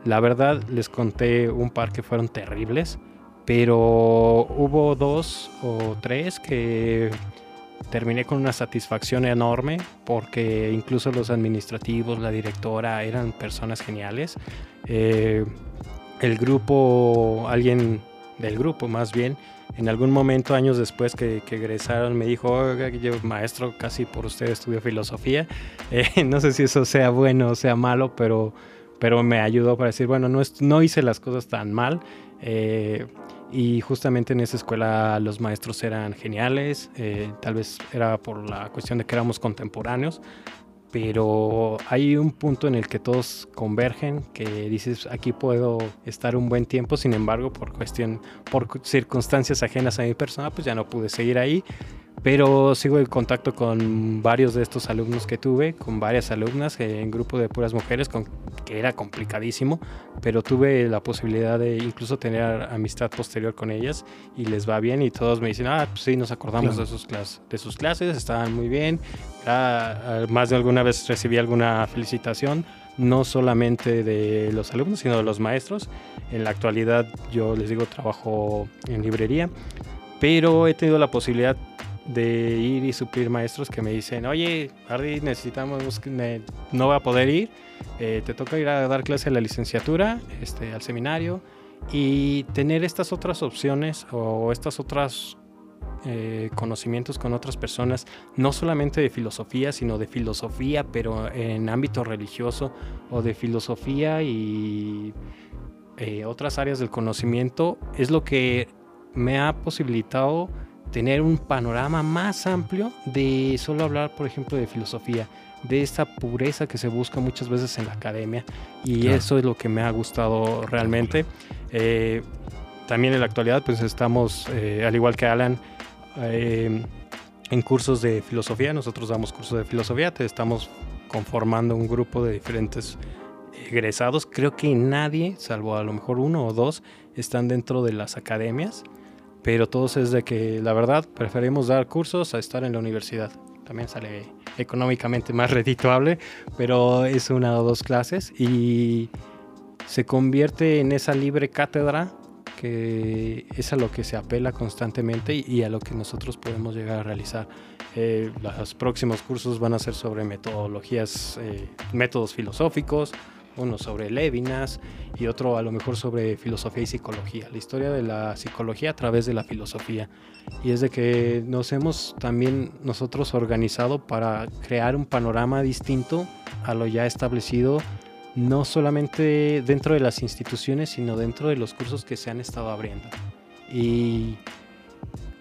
E: La verdad, les conté un par que fueron terribles, pero hubo dos o tres que terminé con una satisfacción enorme porque incluso los administrativos, la directora eran personas geniales. Eh, el grupo, alguien del grupo más bien. En algún momento, años después que, que egresaron, me dijo, yo maestro, casi por usted estudio filosofía. Eh, no sé si eso sea bueno o sea malo, pero, pero me ayudó para decir, bueno, no, no hice las cosas tan mal. Eh, y justamente en esa escuela los maestros eran geniales, eh, tal vez era por la cuestión de que éramos contemporáneos, pero hay un punto en el que todos convergen, que dices, aquí puedo estar un buen tiempo, sin embargo, por cuestión, por cu- circunstancias ajenas a mi persona, pues ya no pude seguir ahí. Pero sigo en contacto con varios de estos alumnos que tuve, con varias alumnas eh, en grupo de puras mujeres, con, que era complicadísimo, pero tuve la posibilidad de incluso tener amistad posterior con ellas y les va bien y todos me dicen, ah, pues sí, nos acordamos
B: Claro.
E: de, sus de sus clases, estaban muy bien. Ah, más de alguna vez recibí alguna felicitación, no solamente de los alumnos, sino de los maestros. En la actualidad yo les digo, trabajo en librería, pero he tenido la posibilidad de ir y suplir maestros que me dicen, oye, Hardy, necesitamos, no va a poder ir, eh, te toca ir a dar clase a la licenciatura, este, al seminario, y tener estas otras opciones o estas otras eh, conocimientos con otras personas, no solamente de filosofía, sino de filosofía, pero en ámbito religioso, o de filosofía y eh, otras áreas del conocimiento, es lo que me ha posibilitado tener un panorama más amplio de solo hablar, por ejemplo, de filosofía, de esta pureza que se busca muchas veces en la academia y
B: Claro.
E: eso es lo que me ha gustado realmente. Eh, también en la actualidad, pues estamos, eh, al igual que Alan, eh, en cursos de filosofía. Nosotros damos cursos de filosofía, te estamos conformando un grupo de diferentes egresados. Creo que nadie, salvo a lo mejor uno o dos, están dentro de las academias, pero todos es de que la verdad preferimos dar cursos a estar en la universidad. También sale económicamente más redituable, pero es una o dos clases y se convierte en esa libre cátedra que es a lo que se apela constantemente y- a lo que nosotros podemos llegar a realizar. Eh, los próximos cursos van a ser sobre metodologías, eh, métodos filosóficos, uno sobre Levinas y otro a lo mejor sobre filosofía y psicología, la historia de la psicología a través de la filosofía. Y es de que nos hemos también nosotros organizado para crear un panorama distinto a lo ya establecido, no solamente dentro de las instituciones, sino dentro de los cursos que se han estado abriendo. Y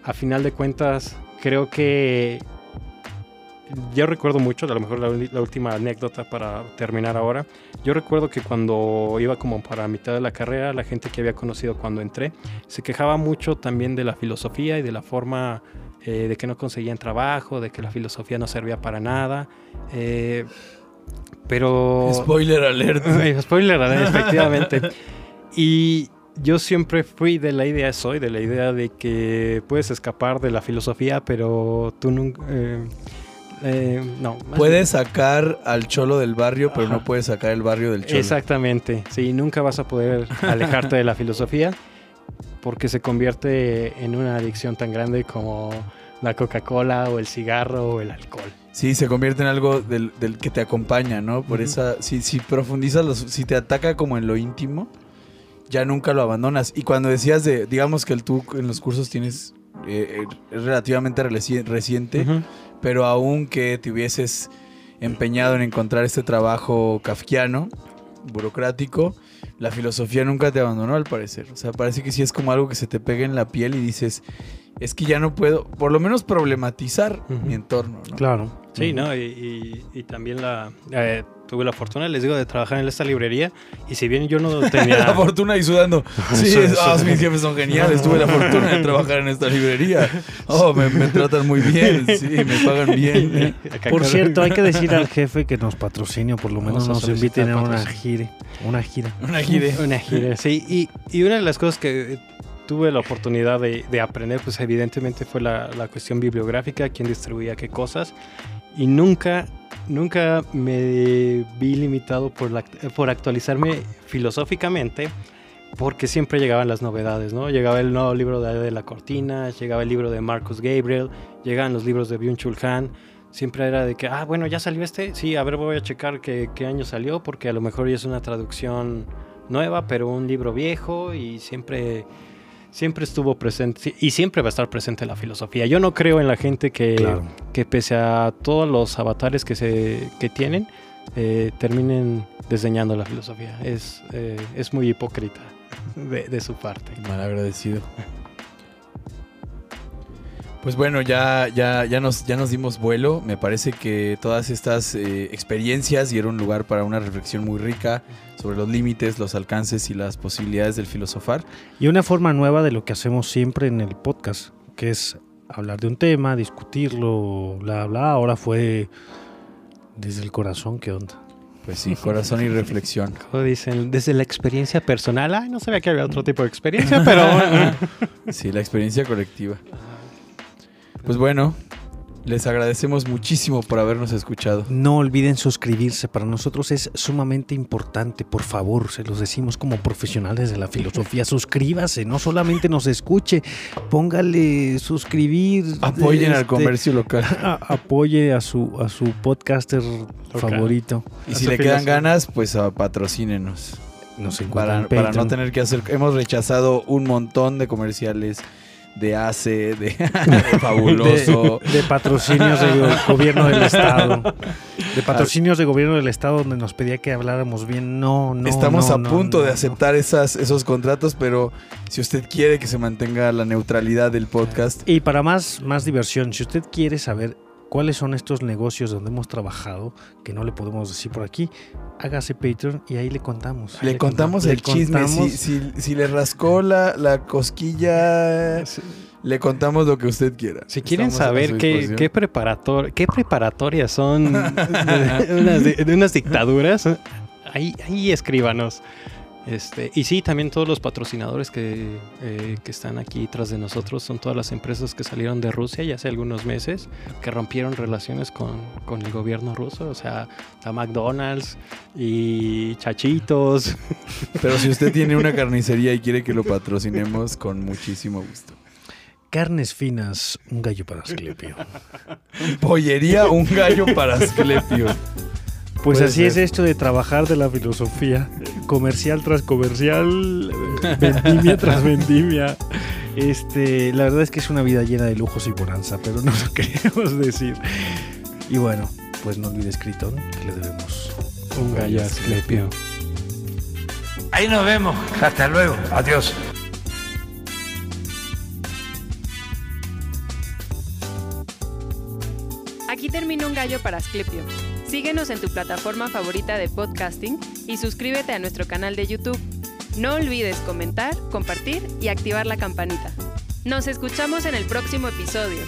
E: a final de cuentas, creo que yo recuerdo mucho, a lo mejor la, última anécdota para terminar ahora. Yo recuerdo que cuando iba como para mitad de la carrera, la gente que había conocido cuando entré se quejaba mucho también de la filosofía y de la forma eh, de que no conseguían trabajo, de que la filosofía no servía para nada. eh, pero
D: Spoiler alert.
E: Spoiler, alert, efectivamente. Y yo siempre fui de la idea, soy de la idea de que puedes escapar de la filosofía, pero tú nunca... eh, eh, no.
D: Puedes sacar al cholo del barrio, pero
E: Ajá.
D: no puedes sacar el barrio del cholo.
E: Exactamente. Sí, nunca vas a poder alejarte de la filosofía porque se convierte en una adicción tan grande como la Coca-Cola o el cigarro o el alcohol.
D: Sí, se convierte en algo del, del que te acompaña, ¿no? Por
E: Ujú.
D: esa, si, si profundizas, los- si te ataca como en lo íntimo, ya nunca lo abandonas. Y cuando decías de, digamos que el tú en los cursos tienes, eh, eh, es relativamente reci- reciente,
E: Ujú.
D: pero aún que te hubieses empeñado en encontrar este trabajo kafkiano, burocrático, la filosofía nunca te abandonó al parecer. O sea, parece que sí es como algo que se te pega en la piel y dices, es que ya no puedo, por lo menos problematizar mi entorno, ¿no?
B: Claro.
E: Sí, ¿no? Y, y- y también la, eh, tuve la fortuna, les digo, de trabajar en esta librería. Y si bien yo no tenía...
D: La fortuna y sudando. Sí, es- ah, mis jefes son geniales. Tuve la fortuna de trabajar en esta librería. Oh, me, me tratan muy bien. Sí, me pagan bien.
E: Acá
B: Por cierto, hay que decir al jefe que nos patrocine o por lo menos
E: Vamos
B: nos inviten a una gira. Una gira.
D: Una gire.
E: Una gira, sí. Y, y una de las cosas que eh, tuve la oportunidad de, de aprender, pues evidentemente fue la, la cuestión bibliográfica, quién distribuía qué cosas. Y nunca, nunca me vi limitado por, la, por actualizarme filosóficamente, porque siempre llegaban las novedades, ¿no? Llegaba el nuevo libro de, de la Cortina, llegaba el libro de Marcus Gabriel, llegaban los libros de Byung-Chul Han. Siempre era de que, ah, bueno, ya salió este. Sí, a ver, voy a checar qué, qué año salió, porque a lo mejor ya es una traducción nueva, pero un libro viejo y siempre siempre estuvo presente y siempre va a estar presente la filosofía. Yo no creo en la gente que,
B: Claro.
E: que pese a todos los avatares que, se, que tienen, eh, terminen desdeñando la filosofía. Es, eh, es muy hipócrita de, de su parte.
D: Mal agradecido. Pues bueno, ya, ya, ya, nos, ya nos dimos vuelo. Me parece que todas estas eh, experiencias dieron lugar para una reflexión muy rica sobre los límites, los alcances y las posibilidades del filosofar.
B: Y una forma nueva de lo que hacemos siempre en el podcast, que es hablar de un tema, discutirlo, bla, bla. Ahora fue desde el corazón, ¿qué onda?
D: Pues sí, corazón y reflexión.
E: Como dicen, desde la experiencia personal, ay, no sabía que había otro tipo de experiencia, pero bueno.
D: Sí, la experiencia colectiva. Pues bueno, les agradecemos muchísimo por habernos escuchado.
B: No olviden suscribirse, para nosotros es sumamente importante, por favor, se los decimos como profesionales de la filosofía, suscríbase, no solamente nos escuche, póngale suscribir.
D: Apoyen al
B: este,
D: comercio local.
B: a- apoye a su, a su podcaster favorito.
D: Y si le quedan ganas, pues a patrocínenos.
B: Nos encuentran
D: Para,
B: en
D: para no tener que hacer. Hemos rechazado un montón de comerciales de ACE, de, de Fabuloso.
B: De, de patrocinios del gobierno del estado. De patrocinios de gobierno del estado donde nos pedía que habláramos bien. No, no.
D: Estamos
B: no,
D: a
B: no,
D: punto
B: no,
D: de aceptar esas, esos contratos, pero si usted quiere que se mantenga la neutralidad del podcast,
B: Y para más, más diversión, si usted quiere saber cuáles son estos negocios donde hemos trabajado, que no le podemos decir por aquí, hágase Patreon y ahí le contamos.
D: le contamos el
B: le
D: chisme. Si,
B: contamos-
D: si- si le rascó la, la cosquilla, le contamos lo que usted quiera.
E: Si quieren
D: Estamos
E: saber qué, qué, preparator, qué preparatorias son de unas, de unas dictaduras, ahí, ahí escríbanos. Este, y sí, también todos los patrocinadores que, eh, que están aquí tras de nosotros son todas las empresas que salieron de Rusia ya hace algunos meses, que rompieron relaciones con, con el gobierno ruso, o sea, a McDonald's y Chachitos.
D: Pero si usted tiene una carnicería y quiere que lo patrocinemos, con muchísimo gusto.
B: Carnes finas, un gallo para Asclepio.
D: Pollería, un gallo para Asclepio.
B: Pues
D: Puede
B: así
D: ser.
B: es esto de trabajar de la filosofía. Comercial tras comercial, vendimia tras vendimia. Este, la verdad es que es una vida llena de lujos y bonanza, pero no lo queremos decir. Y bueno, pues no olvide Criton, que le debemos
E: Un gallo Asclepio.
A: Ahí nos vemos. Hasta luego. Adiós.
C: Aquí termina un gallo para Asclepio. Síguenos en tu plataforma favorita de podcasting y suscríbete a nuestro canal de YouTube. No olvides comentar, compartir y activar la campanita. Nos escuchamos en el próximo episodio.